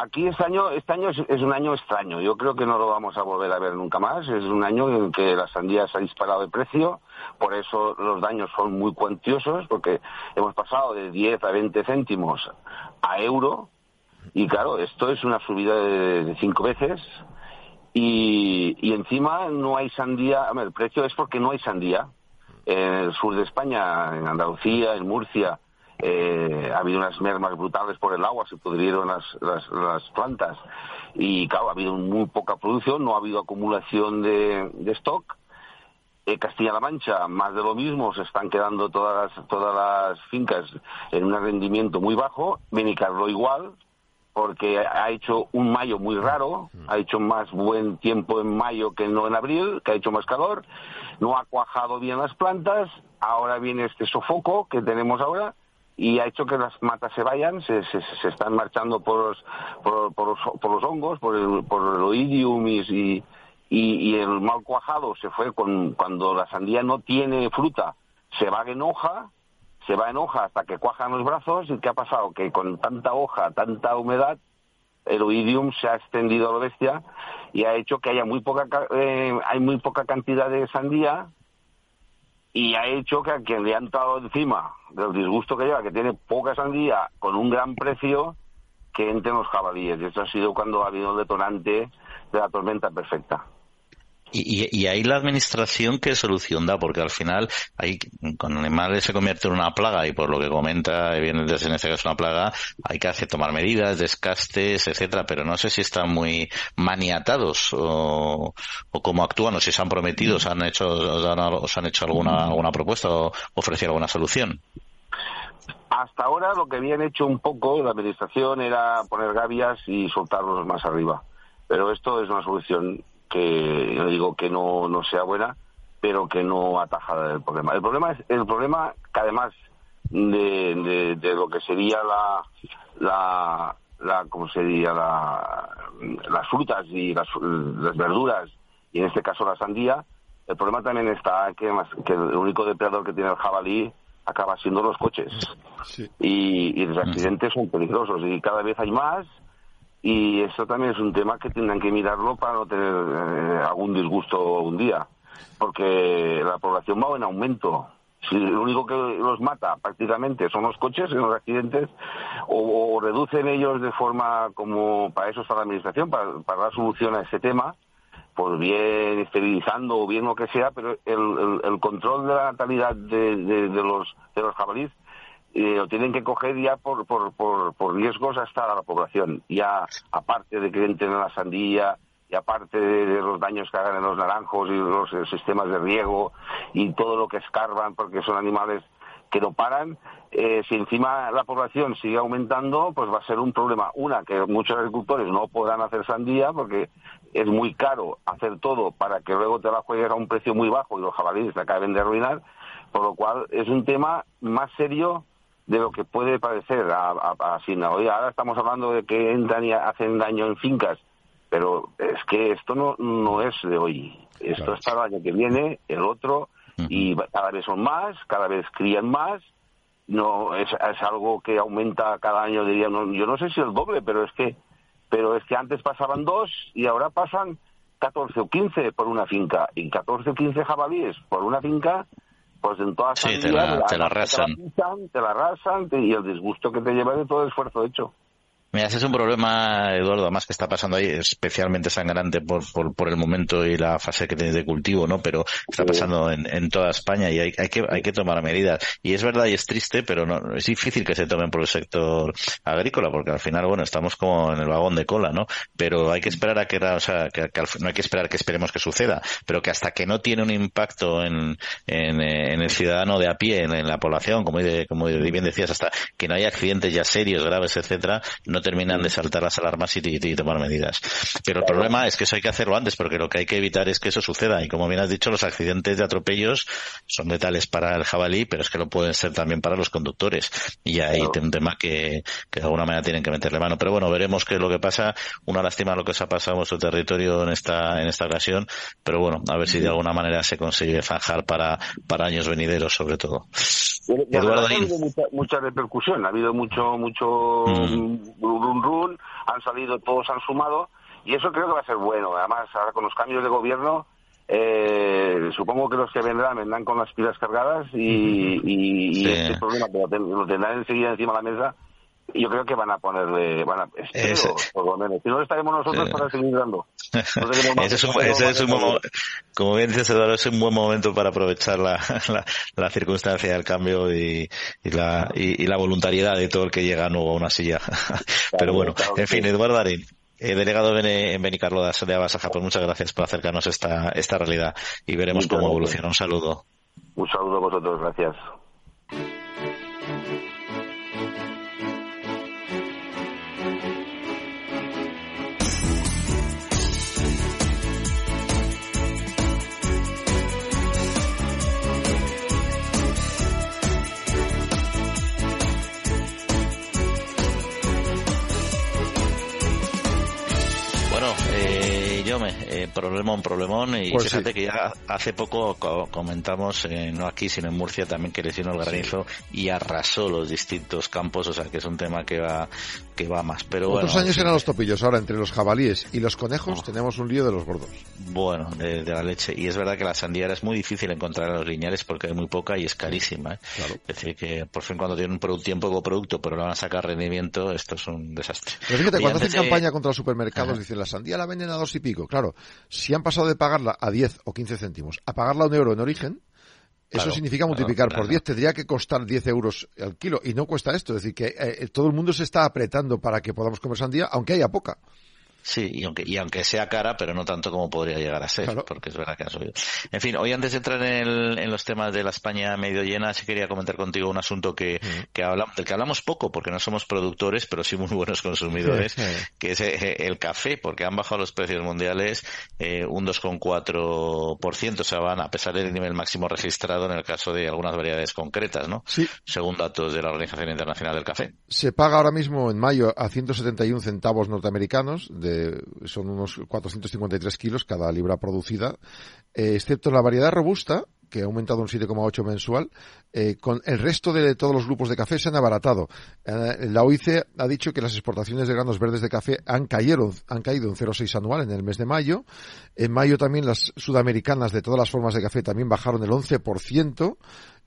Aquí este año, este año es, un año extraño. Yo creo que no lo vamos a volver a ver nunca más. Es un año en que la sandía se ha disparado de precio. Por eso los daños son muy cuantiosos, porque hemos pasado de 10 a 20 céntimos a euro. Y claro, esto es una subida de, cinco veces. Y, y, encima no hay sandía. el precio es porque no hay sandía en el sur de España, en Andalucía, en Murcia, eh, ha habido unas mermas brutales por el agua, se pudrieron las, las, plantas y claro, ha habido muy poca producción, no ha habido acumulación de, stock. Eh, Castilla-La Mancha, más de lo mismo, se están quedando todas las, todas las fincas en un rendimiento muy bajo. Benicarlo igual, porque ha hecho un mayo muy raro, ha hecho más buen tiempo en mayo que no en abril, que ha hecho más calor no ha cuajado bien las plantas, ahora viene este sofoco que tenemos ahora y ha hecho que las matas se vayan, se, se, están marchando por los, por, los, por los hongos, por el, por el oidium y, y, el mal cuajado se fue con, cuando la sandía no tiene fruta, se va en hoja, se va en hoja hasta que cuajan los brazos y ¿qué ha pasado? Que con tanta hoja, tanta humedad, el oidium se ha extendido a la bestia y ha hecho que haya muy poca eh, hay muy poca cantidad de sandía y ha hecho que a quien le ha entrado encima del disgusto que lleva, que tiene poca sandía con un gran precio, que entren los jabalíes. Y eso ha sido cuando ha habido el detonante de la tormenta perfecta. Y, y, ahí la administración, ¿qué solución da? Porque al final, ahí, cuando animales se convierte en una plaga, y por lo que comenta, viene desde en este caso una plaga, hay que hacer tomar medidas, descastes, etcétera, pero no sé si están muy maniatados o, o cómo actúan, o si se han prometido, os han hecho, os han, hecho alguna, alguna propuesta o ofrecido alguna solución. Hasta ahora lo que habían hecho un poco la administración era poner gavias y soltarlos más arriba. Pero esto es una solución que yo digo que no, no sea buena, pero que no ataja el problema. El problema es el problema que además de, de, lo que sería la, la, la ¿cómo sería? La, las frutas y las, las, verduras, y en este caso la sandía, el problema también está que, que el único depredador que tiene el jabalí acaba siendo los coches. Y, y los accidentes son peligrosos y cada vez hay más y eso también es un tema que tendrán que mirarlo para no tener eh, algún disgusto un día. porque la población va en aumento. Si lo único que los mata prácticamente son los coches en los accidentes, o, reducen ellos de forma como para eso está la administración, para, dar solución a ese tema, pues bien esterilizando o bien lo que sea, pero el, control de la natalidad de, los de los jabalíes eh, lo tienen que coger ya por, por, por, por riesgos hasta la población. Ya aparte de que entren en la sandía, y aparte de, los daños que hagan en los naranjos y los eh, sistemas de riego y todo lo que escarban porque son animales que no paran, eh, si encima la población sigue aumentando, pues va a ser un problema. Una, que muchos agricultores no podrán hacer sandía porque es muy caro hacer todo para que luego te la juegues a un precio muy bajo y los jabalíes te acaben de arruinar, por lo cual es un tema más serio de lo que puede parecer a, a, Hoy ahora estamos hablando de que entran y hacen daño en fincas pero es que esto no, no es de hoy. Esto es para el año que viene, el otro, y cada vez son más, cada vez crían más. No es, es algo que aumenta cada año, diría, yo no sé si el doble, pero es que pero es que antes pasaban dos y ahora pasan 14 o 15 por una finca. Y 14 o 15 jabalíes por una finca, pues en todas sí, te la, te la arrasan. Te la, arrasan y el disgusto que te lleva de todo el esfuerzo hecho. Mira, ese es un problema, Eduardo, además que está pasando ahí, especialmente sangrante por, por, el momento y la fase que tiene de cultivo, ¿no? Pero está pasando en, en toda España y hay, hay, que, hay que tomar medidas. Y es verdad y es triste, pero no, es difícil que se tomen por el sector agrícola, porque al final, bueno, estamos como en el vagón de cola, ¿no? Pero hay que esperar a que, o sea, que, no hay que esperar que esperemos que suceda, pero que hasta que no tiene un impacto en, en, en el ciudadano de a pie, en, la población, como, como bien decías, hasta que no haya accidentes ya serios, graves, etcétera, no terminan de saltar las alarmas y, tomar medidas. Pero el problema es que eso hay que hacerlo antes, porque lo que hay que evitar es que eso suceda. Y como bien has dicho, los accidentes de atropellos son letales para el jabalí, pero es que lo pueden ser también para los conductores. Y ahí hay un tema que, de alguna manera tienen que meterle mano. Pero bueno, veremos qué es lo que pasa. Una lástima lo que se ha pasado en nuestro territorio en esta, en esta ocasión. Pero bueno, a ver si de alguna manera se consigue zanjar para, para años venideros, sobre todo. Eduardo ha habido mucha, repercusión, ha habido mucho, mucho mm run run, han salido, todos han sumado, y eso creo que va a ser bueno. Además, ahora con los cambios de gobierno, eh, supongo que los que vendrán vendrán con las pilas cargadas y, y, este problema lo tendrán enseguida encima de la mesa yo creo que van a ponerle, van a, espero, por lo menos. Si no estaremos nosotros para seguir dando. ese es un, ese es un como bien dices Eduardo, es un buen momento para aprovechar la, la, circunstancia del cambio y, y la, y, la voluntariedad de todo el que llega nuevo a una silla. Pero bueno, en fin, Eduardo Darín. Eh, delegado en Benicarlo de Abasaja, pues muchas gracias por acercarnos a esta, esta realidad y veremos cómo evoluciona. Un saludo. Un saludo a vosotros, gracias. Problemón, problemón. Y pues fíjate que ya hace poco comentamos, eh, no aquí, sino en Murcia también, que lesionó el granizo y arrasó los distintos campos. O sea, que es un tema que va, que va más. Pero Otros años eran los topillos. Ahora, entre los jabalíes y los conejos, tenemos un lío de los gordos. Bueno, de, la leche. Y es verdad que la sandía es muy difícil encontrar en los lineales porque hay muy poca y es carísima. ¿eh? Es decir, que por fin cuando tienen un, tiempo producto, pero no van a sacar rendimiento, esto es un desastre. Pero fíjate, cuando hacen campaña contra los supermercados, dicen la sandía la venden a dos y pico. Claro, si han pasado de pagarla a 10 o 15 céntimos a pagarla a un euro en origen, eso significa multiplicar por 10. Tendría que costar 10 euros el kilo y no cuesta esto. Es decir, que eh, todo el mundo se está apretando para que podamos comer sandía, aunque haya poca. Sí, y aunque, y aunque sea cara, pero no tanto como podría llegar a ser, porque es verdad que ha subido. En fin, hoy antes de entrar en, en, los temas de la España medio llena, sí quería comentar contigo un asunto que, que hablamos, del que hablamos poco, porque no somos productores, pero sí muy buenos consumidores, que es eh, el café, porque han bajado los precios mundiales eh, un 2,4%, o sea, van a pesar del nivel máximo registrado en el caso de algunas variedades concretas, ¿no? Sí. Según datos de la Organización Internacional del Café. Se paga ahora mismo en mayo a 171 centavos norteamericanos de son unos 453 kilos cada libra producida, eh, excepto la variedad robusta, que ha aumentado un 7,8 mensual. Eh, con el resto de todos los grupos de café se han abaratado. Eh, la OIC ha dicho que las exportaciones de granos verdes de café han, caído, han caído un 0,6 anual en el mes de mayo. En mayo también las sudamericanas de todas las formas de café también bajaron el 11%.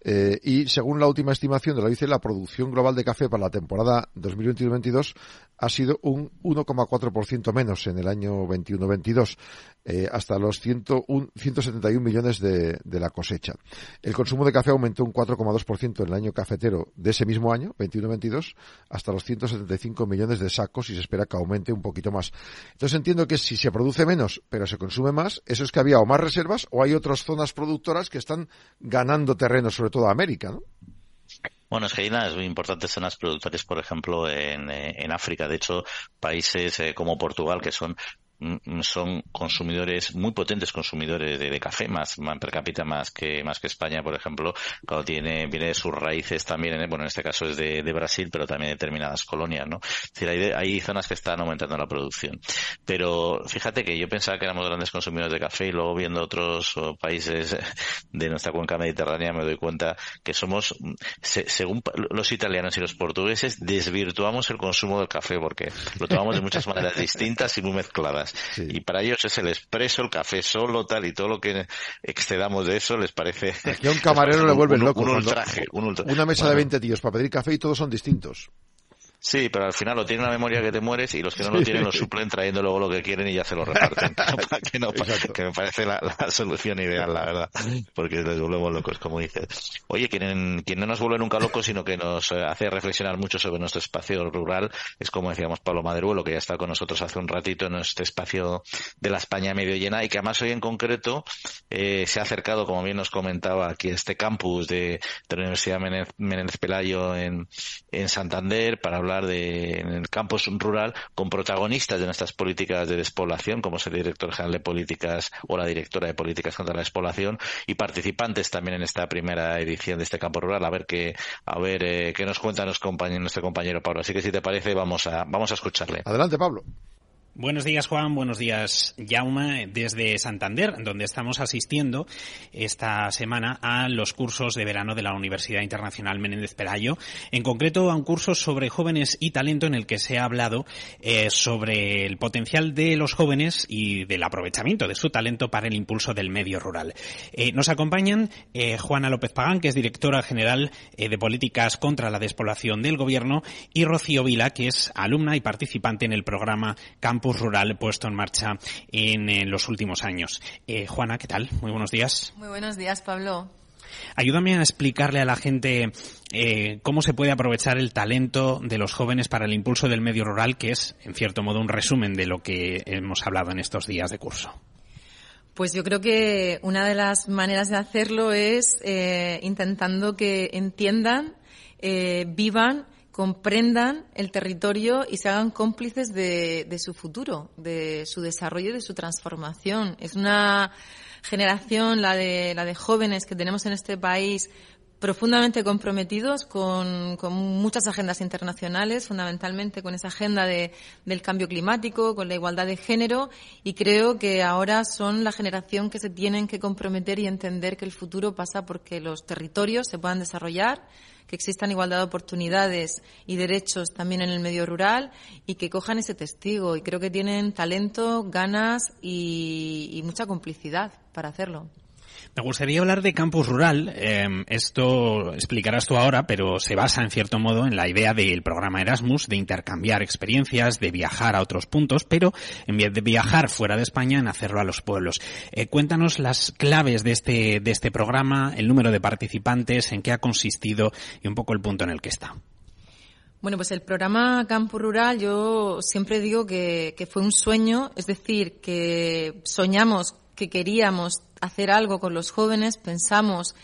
Eh, y según la última estimación de la OIC, la producción global de café para la temporada 2021-2022 ha sido un 1,4% menos en el año 21-22, eh, hasta los 171 millones de, de, la cosecha. El consumo de café aumentó un 4,2% en el año cafetero de ese mismo año, 21-22, hasta los 175 millones de sacos y se espera que aumente un poquito más. Entonces entiendo que si se produce menos, pero se consume más, eso es que había o más reservas o hay otras zonas productoras que están ganando terreno, sobre todo América, ¿no? Bueno, es que hay importantes zonas productores, por ejemplo, en, eh, en África. De hecho, países eh, como Portugal, que son son consumidores, muy potentes consumidores de, café, más, per cápita más que, más que España, por ejemplo, cuando tiene, viene de sus raíces también, en, bueno, en este caso es de, Brasil, pero también determinadas colonias, ¿no? Es decir, hay, hay, zonas que están aumentando la producción. Pero fíjate que yo pensaba que éramos grandes consumidores de café y luego viendo otros países de nuestra cuenca mediterránea me doy cuenta que somos, según los italianos y los portugueses, desvirtuamos el consumo del café porque lo tomamos de muchas maneras distintas y muy mezcladas. Y para ellos es el expreso, el café solo, tal, y todo lo que excedamos de eso les parece... a un camarero le vuelve loco. Un ultraje, un Una mesa de 20 tíos para pedir café y todos son distintos. Sí, pero al final lo tienen la memoria que te mueres y los que no lo tienen lo suplen trayendo luego lo que quieren y ya se lo reparten. que, no, que me parece la, solución ideal, la verdad. Porque les volvemos locos, como dices. Oye, quien, quien no nos vuelve nunca locos, sino que nos eh, hace reflexionar mucho sobre nuestro espacio rural, es como decíamos Pablo Maderuelo, que ya está con nosotros hace un ratito en este espacio de la España medio llena y que además hoy en concreto eh, se ha acercado, como bien nos comentaba, aquí a este campus de, de la Universidad Menéndez Pelayo en, en Santander para hablar de, en el campus rural con protagonistas de nuestras políticas de despoblación, como es el director general de políticas o la directora de políticas contra la despoblación, y participantes también en esta primera edición de este campo rural. A ver qué, a ver eh, qué nos cuenta nuestro compañero Pablo. Así que si te parece, vamos a, vamos a escucharle. Adelante, Pablo. Buenos días, Juan. Buenos días, Jauma, desde Santander, donde estamos asistiendo esta semana a los cursos de verano de la Universidad Internacional Menéndez Pelayo. En concreto, a un curso sobre jóvenes y talento en el que se ha hablado eh, sobre el potencial de los jóvenes y del aprovechamiento de su talento para el impulso del medio rural. Eh, nos acompañan eh, Juana López Pagán, que es directora general de políticas contra la despoblación del Gobierno, y Rocío Vila, que es alumna y participante en el programa Campo rural puesto en marcha en, los últimos años. Eh, Juana, ¿qué tal? Muy buenos días. Muy buenos días, Pablo. Ayúdame a explicarle a la gente eh, cómo se puede aprovechar el talento de los jóvenes para el impulso del medio rural, que es, en cierto modo, un resumen de lo que hemos hablado en estos días de curso. Pues yo creo que una de las maneras de hacerlo es eh, intentando que entiendan, vivan comprendan el territorio y se hagan cómplices de, su futuro, de su desarrollo de su transformación. Es una generación, la de, la de jóvenes que tenemos en este país, profundamente comprometidos con, muchas agendas internacionales, fundamentalmente con esa agenda de, del cambio climático, con la igualdad de género, y creo que ahora son la generación que se tienen que comprometer y entender que el futuro pasa porque los territorios se puedan desarrollar, que existan igualdad de oportunidades y derechos también en el medio rural y que cojan ese testigo. Y creo que tienen talento, ganas y mucha complicidad para hacerlo. Me gustaría hablar de campus rural. Em, esto explicarás tú ahora, pero se basa en cierto modo en la idea del programa Erasmus de intercambiar experiencias, de viajar a otros puntos, pero en vez de viajar fuera de España, en hacerlo a los pueblos. Eh, cuéntanos las claves de este, de este programa, el número de participantes, en qué ha consistido y un poco el punto en el que está. Bueno, pues el programa Campus Rural yo siempre digo que, fue un sueño, es decir, que soñamos que queríamos hacer algo con los jóvenes, pensamos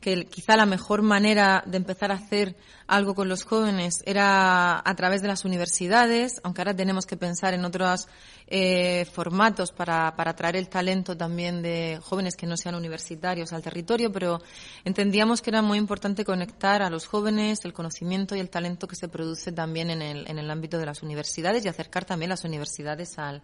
que quizá la mejor manera de empezar a hacer algo con los jóvenes era a través de las universidades, aunque ahora tenemos que pensar en otros eh, formatos para, para atraer el talento también de jóvenes que no sean universitarios al territorio, pero entendíamos que era muy importante conectar a los jóvenes el conocimiento y el talento que se produce también en el, en el ámbito de las universidades y acercar también las universidades al,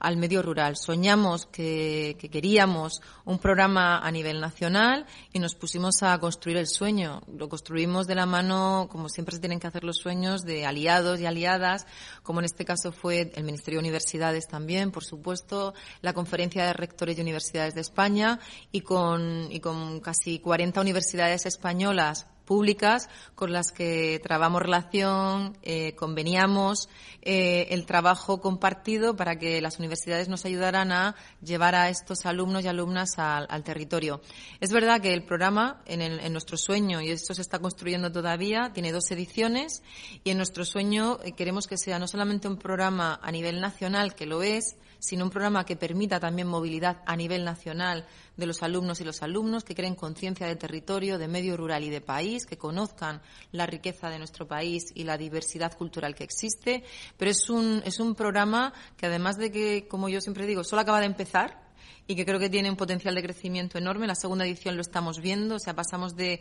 al medio rural. Soñamos que, queríamos un programa a nivel nacional y nos pusimos a construir el sueño. Lo construimos de la mano, como siempre se tienen que hacer los sueños, de aliados y aliadas, como en este caso fue el Ministerio de Universidades también, por supuesto, la Conferencia de Rectores de Universidades de España y con, y con casi 40 universidades españolas públicas con las que trabamos relación, eh, conveníamos eh, el trabajo compartido para que las universidades nos ayudaran a llevar a estos alumnos y alumnas al, territorio. Es verdad que el programa, en, en, nuestro sueño, y esto se está construyendo todavía, tiene dos ediciones, y en nuestro sueño eh, queremos que sea no solamente un programa a nivel nacional, que lo es, sino un programa que permita también movilidad a nivel nacional de los alumnos y los alumnos, que creen conciencia de territorio, de medio rural y de país, que conozcan la riqueza de nuestro país y la diversidad cultural que existe. Pero es un, es un programa que además de que, como yo siempre digo, solo acaba de empezar, y que creo que tiene un potencial de crecimiento enorme. La segunda edición lo estamos viendo, o sea, pasamos de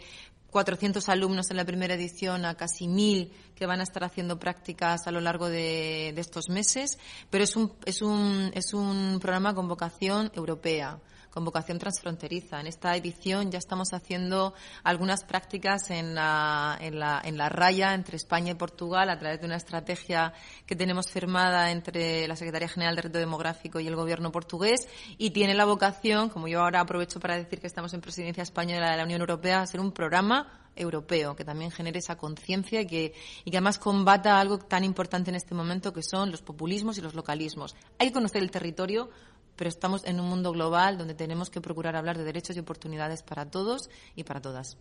400 alumnos en la primera edición a casi 1.000 que van a estar haciendo prácticas a lo largo de, de estos meses, pero es un, es, un, es un programa con vocación europea con vocación transfronteriza. En esta edición ya estamos haciendo algunas prácticas en la, en la, en la raya entre España y Portugal a través de una estrategia que tenemos firmada entre la Secretaría General de Reto Demográfico y el Gobierno portugués y tiene la vocación, como yo ahora aprovecho para decir que estamos en presidencia española de la Unión Europea, a ser un programa europeo que también genere esa conciencia y que, y que además combata algo tan importante en este momento que son los populismos y los localismos. Hay que conocer el territorio pero estamos en un mundo global donde tenemos que procurar hablar de derechos y oportunidades para todos y para todas.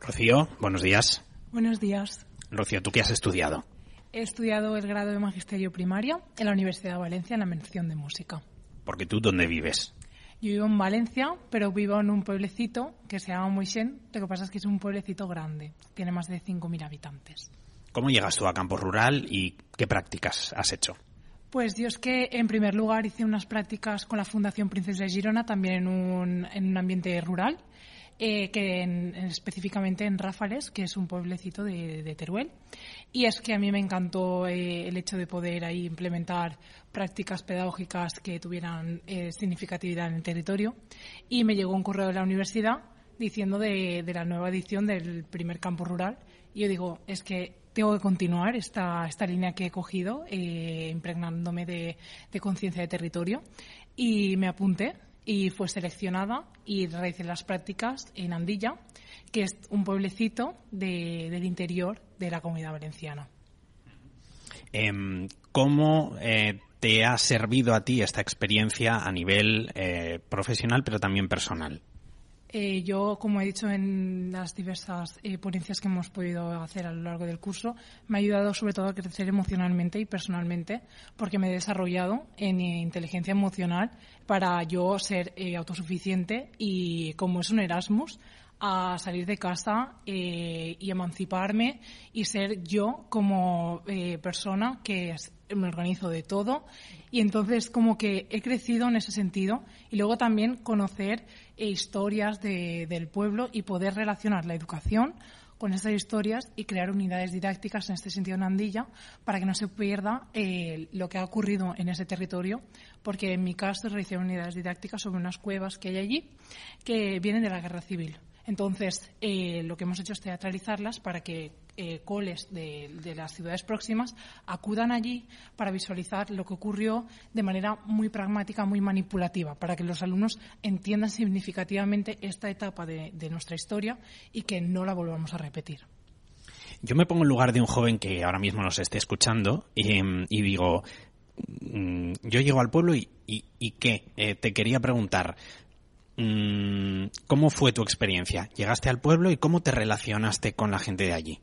Rocío, buenos días. Buenos días. Rocío, ¿tú qué has estudiado? He estudiado el grado de Magisterio Primario en la Universidad de Valencia en la mención de música. Porque tú, ¿dónde vives? Yo vivo en Valencia, pero vivo en un pueblecito que se llama Moixén. Lo que pasa es que es un pueblecito grande, tiene más de 5.000 habitantes. ¿Cómo llegas tú a campo rural y qué prácticas has hecho? Pues yo es que en primer lugar hice unas prácticas con la Fundación Princesa de Girona, también en un, en un ambiente rural, eh, que específicamente en Ráfales, que es un pueblecito de, Teruel. Y es que a mí me encantó eh, el hecho de poder ahí implementar prácticas pedagógicas que tuvieran eh, significatividad en el territorio. Y me llegó un correo de la universidad diciendo de, de la nueva edición del primer campo rural. Y yo digo, es que tengo que continuar esta, esta línea que he cogido, eh, impregnándome de, conciencia de territorio. Y me apunté y fue seleccionada y realicé las prácticas en Andilla, que es un pueblecito del interior de la comunidad valenciana. Em, ¿Cómo eh, te ha servido a ti esta experiencia a nivel eh, profesional, pero también personal? Eh, yo, como he dicho en las diversas eh, ponencias que hemos podido hacer a lo largo del curso, me ha ayudado sobre todo a crecer emocionalmente y personalmente, porque me he desarrollado en inteligencia emocional para yo ser eh, autosuficiente y, como es un Erasmus, a salir de casa y emanciparme y ser yo como persona que me organizo de todo. Y entonces como que he crecido en ese sentido. Y luego también conocer eh, historias del pueblo y poder relacionar la educación con estas historias y crear unidades didácticas en este sentido en Andilla para que no se pierda eh, lo que ha ocurrido en ese territorio, porque en mi caso realicé unidades didácticas sobre unas cuevas que hay allí que vienen de la guerra civil. Entonces, eh, lo que hemos hecho es teatralizarlas para que eh, coles de, las ciudades próximas acudan allí para visualizar lo que ocurrió de manera muy pragmática, muy manipulativa, para que los alumnos entiendan significativamente esta etapa de, nuestra historia y que no la volvamos a repetir. Yo me pongo en lugar de un joven que ahora mismo nos esté escuchando y, digo, mm, yo llego al pueblo y, ¿qué? Eh, te quería preguntar, ¿cómo fue tu experiencia? ¿Llegaste al pueblo y cómo te relacionaste con la gente de allí?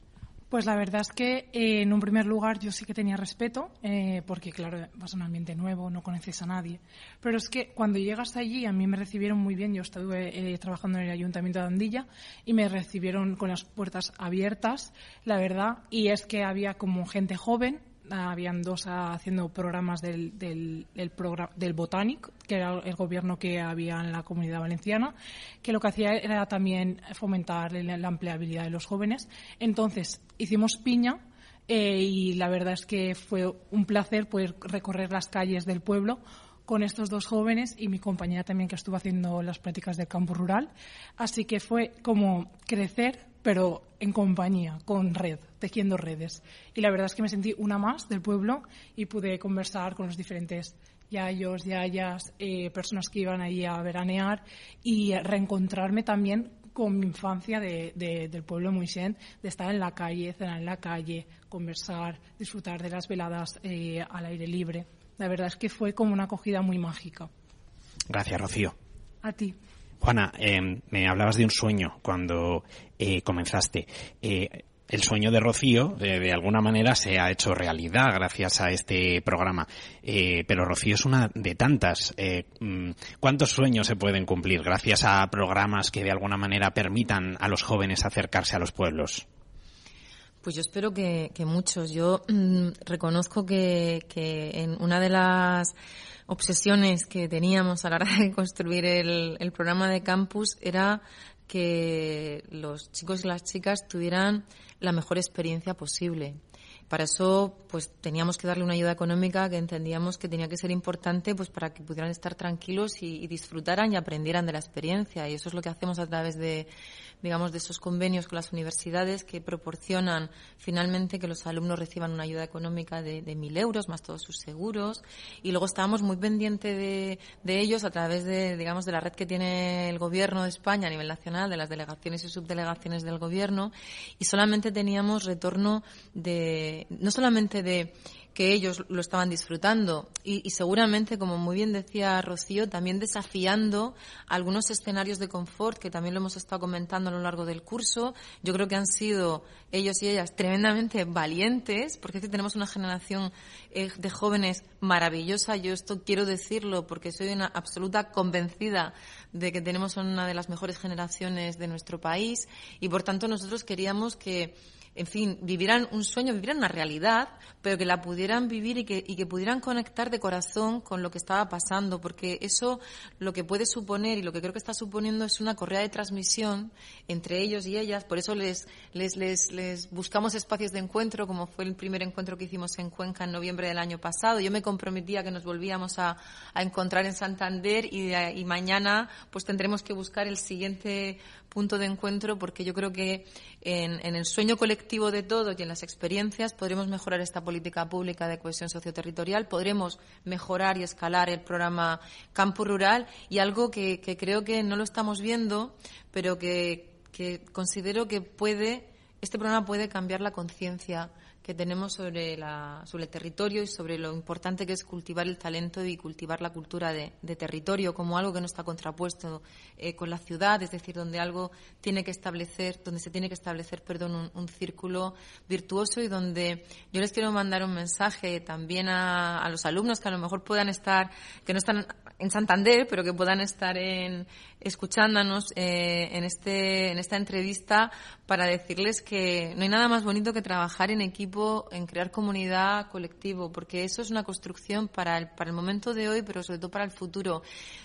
Pues la verdad es que eh, en un primer lugar yo sí que tenía respeto, eh, porque claro, vas a un ambiente nuevo, no conoces a nadie. Pero es que cuando llegas allí a mí me recibieron muy bien. Yo estuve eh, trabajando en el Ayuntamiento de Andilla y me recibieron con las puertas abiertas, la verdad. Y es que había como gente joven, habían dos haciendo programas del, del, del, del Botanic, que era el gobierno que había en la comunidad valenciana, que lo que hacía era también fomentar la empleabilidad de los jóvenes. Entonces, hicimos piña eh, y la verdad es que fue un placer poder recorrer las calles del pueblo con estos dos jóvenes y mi compañera también que estuvo haciendo las prácticas del campo rural. Así que fue como crecer pero en compañía, con red, tejiendo redes. Y la verdad es que me sentí una más del pueblo y pude conversar con los diferentes yayos, yayas, eh, personas que iban ahí a veranear y reencontrarme también con mi infancia del pueblo de Moisén, de estar en la calle, cenar en la calle, conversar, disfrutar de las veladas eh, al aire libre. La verdad es que fue como una acogida muy mágica. Gracias, Rocío. A ti. Juana, em, me hablabas de un sueño cuando eh, comenzaste. Eh, el sueño de Rocío, de alguna manera, se ha hecho realidad gracias a este programa. Eh, pero Rocío es una de tantas. Mm, ¿Cuántos sueños se pueden cumplir gracias a programas que de alguna manera permitan a los jóvenes acercarse a los pueblos? Pues yo espero que, muchos. Yo mm, reconozco que, que en una de las obsesiones que teníamos a la hora de construir el, programa de campus era que los chicos y las chicas tuvieran la mejor experiencia posible. Para eso, pues teníamos que darle una ayuda económica que entendíamos que tenía que ser importante, pues para que pudieran estar tranquilos y disfrutaran y aprendieran de la experiencia. Y eso es lo que hacemos a través de, digamos, de esos convenios con las universidades que proporcionan finalmente que los alumnos reciban una ayuda económica de, mil euros más todos sus seguros. Y luego estábamos muy pendientes de, de, ellos a través de, digamos, de la red que tiene el gobierno de España a nivel nacional, de las delegaciones y subdelegaciones del gobierno. Y solamente teníamos retorno de, no solamente de que ellos lo estaban disfrutando y, seguramente, como muy bien decía Rocío, también desafiando algunos escenarios de confort que también lo hemos estado comentando a lo largo del curso. Yo creo que han sido ellos y ellas tremendamente valientes, porque es que tenemos una generación eh, de jóvenes maravillosa. Yo esto quiero decirlo porque soy una absoluta convencida de que tenemos una de las mejores generaciones de nuestro país y, por tanto, nosotros queríamos que en fin, vivieran un sueño, vivieran una realidad, pero que la pudieran vivir y que, y que pudieran conectar de corazón con lo que estaba pasando, porque eso lo que puede suponer y lo que creo que está suponiendo es una correa de transmisión entre ellos y ellas. Por eso les, les, les, les buscamos espacios de encuentro, como fue el primer encuentro que hicimos en Cuenca en noviembre del año pasado. Yo me comprometía que nos volvíamos a, encontrar en Santander y, y mañana pues tendremos que buscar el siguiente punto de encuentro porque yo creo que en, en, el sueño colectivo de todos y en las experiencias podremos mejorar esta política pública de cohesión socioterritorial, podremos mejorar y escalar el programa Campo Rural y algo que, creo que no lo estamos viendo, pero que, que considero que puede, este programa puede cambiar la conciencia que tenemos sobre, la, sobre el territorio y sobre lo importante que es cultivar el talento y cultivar la cultura de, territorio como algo que no está contrapuesto eh, con la ciudad, es decir, donde algo tiene que establecer, donde se tiene que establecer, perdón, un, círculo virtuoso y donde yo les quiero mandar un mensaje también a, a los alumnos que a lo mejor puedan estar, que no están en Santander, pero que puedan estar en, escuchándonos eh, en, este, en esta entrevista para decirles que no hay nada más bonito que trabajar en equipo, en crear comunidad, colectivo, porque eso es una construcción para el, para el momento de hoy, pero sobre todo para el futuro.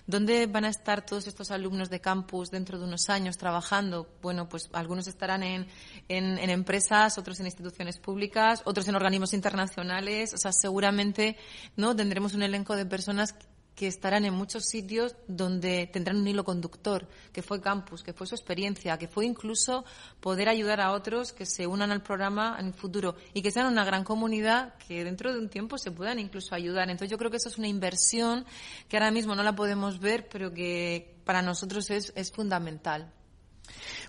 ¿Dónde van a estar todos estos alumnos de campus dentro de unos años trabajando? Bueno, pues algunos estarán en, en, en empresas, otros en instituciones públicas, otros en organismos internacionales. O sea, seguramente no tendremos un elenco de personas que estarán en muchos sitios donde tendrán un hilo conductor, que fue campus, que fue su experiencia, que fue incluso poder ayudar a otros que se unan al programa en el futuro y que sean una gran comunidad que dentro de un tiempo se puedan incluso ayudar. Entonces yo creo que eso es una inversión que ahora mismo no la podemos ver, pero que para nosotros es, es fundamental.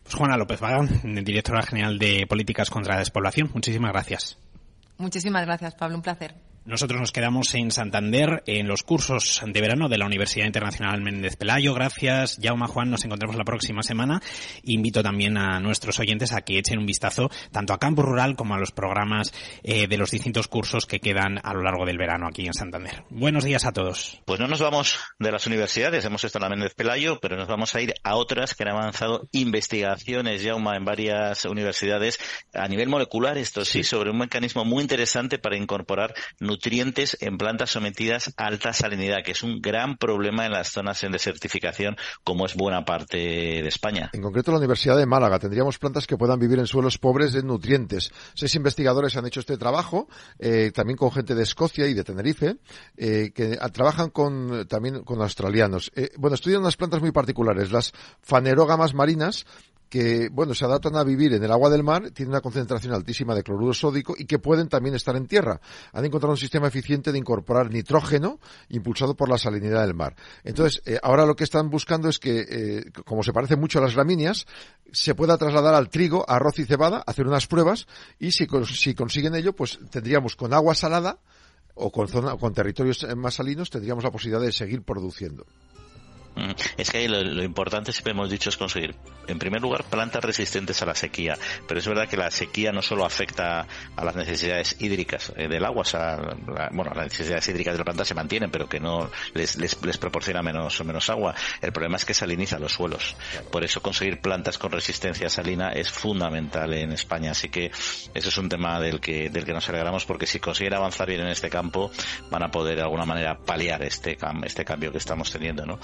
Pues Juana López Vaga, directora general de Políticas contra la Despoblación, muchísimas gracias. Muchísimas gracias, Pablo, un placer. Nosotros nos quedamos en Santander en los cursos de verano de la Universidad Internacional Méndez Pelayo. Gracias, Jauma Juan. Nos encontramos la próxima semana. Invito también a nuestros oyentes a que echen un vistazo tanto a Campo Rural como a los programas eh, de los distintos cursos que quedan a lo largo del verano aquí en Santander. Buenos días a todos. Pues no nos vamos de las universidades, hemos estado en la Méndez Pelayo, pero nos vamos a ir a otras que han avanzado investigaciones, Jauma, en varias universidades a nivel molecular, esto sí, sobre un mecanismo muy interesante para incorporar nutrientes en plantas sometidas a alta salinidad, que es un gran problema en las zonas en desertificación, como es buena parte de España. En concreto, la Universidad de Málaga. Tendríamos plantas que puedan vivir en suelos pobres de nutrientes. Seis investigadores han hecho este trabajo, eh, también con gente de Escocia y de Tenerife, eh, que trabajan con, también con australianos. Eh, bueno, estudian unas plantas muy particulares, las fanerógamas marinas, que, bueno, se adaptan a vivir en el agua del mar, tienen una concentración altísima de cloruro sódico y que pueden también estar en tierra. Han encontrado un sistema eficiente de incorporar nitrógeno impulsado por la salinidad del mar. Entonces, eh, ahora lo que están buscando es que, eh, como se parece mucho a las gramíneas, se pueda trasladar al trigo, arroz y cebada, hacer unas pruebas y si, si consiguen ello, pues tendríamos con agua salada o con, zona, con territorios más salinos, tendríamos la posibilidad de seguir produciendo. Es que ahí lo, importante, siempre hemos dicho, es conseguir, en primer lugar, plantas resistentes a la sequía. Pero es verdad que la sequía no solo afecta a las necesidades hídricas eh, del agua, o sea, bueno, las necesidades hídricas de la planta se mantienen, pero que no les, les, les proporciona menos, menos agua. El problema es que saliniza los suelos. Por eso conseguir plantas con resistencia salina es fundamental en España. Así que eso es un tema del que, del que nos alegramos, porque si consiguiera avanzar bien en este campo, van a poder de alguna manera paliar este, este cambio que estamos teniendo, ¿no?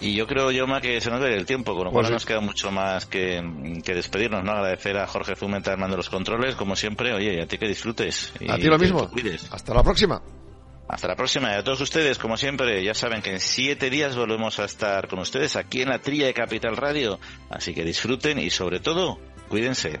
Y yo creo, Yoma, que se nos ve el tiempo, con lo cual pues no nos queda mucho más que, despedirnos, ¿no? Agradecer a Jorge Zumenta, de los controles, como siempre. Oye, y a ti que disfrutes. a ti lo mismo. Hasta la próxima. Hasta la próxima. Y a todos ustedes, como siempre, ya saben que en siete días volvemos a estar con ustedes aquí en la trilla de Capital Radio. Así que disfruten y, sobre todo, cuídense.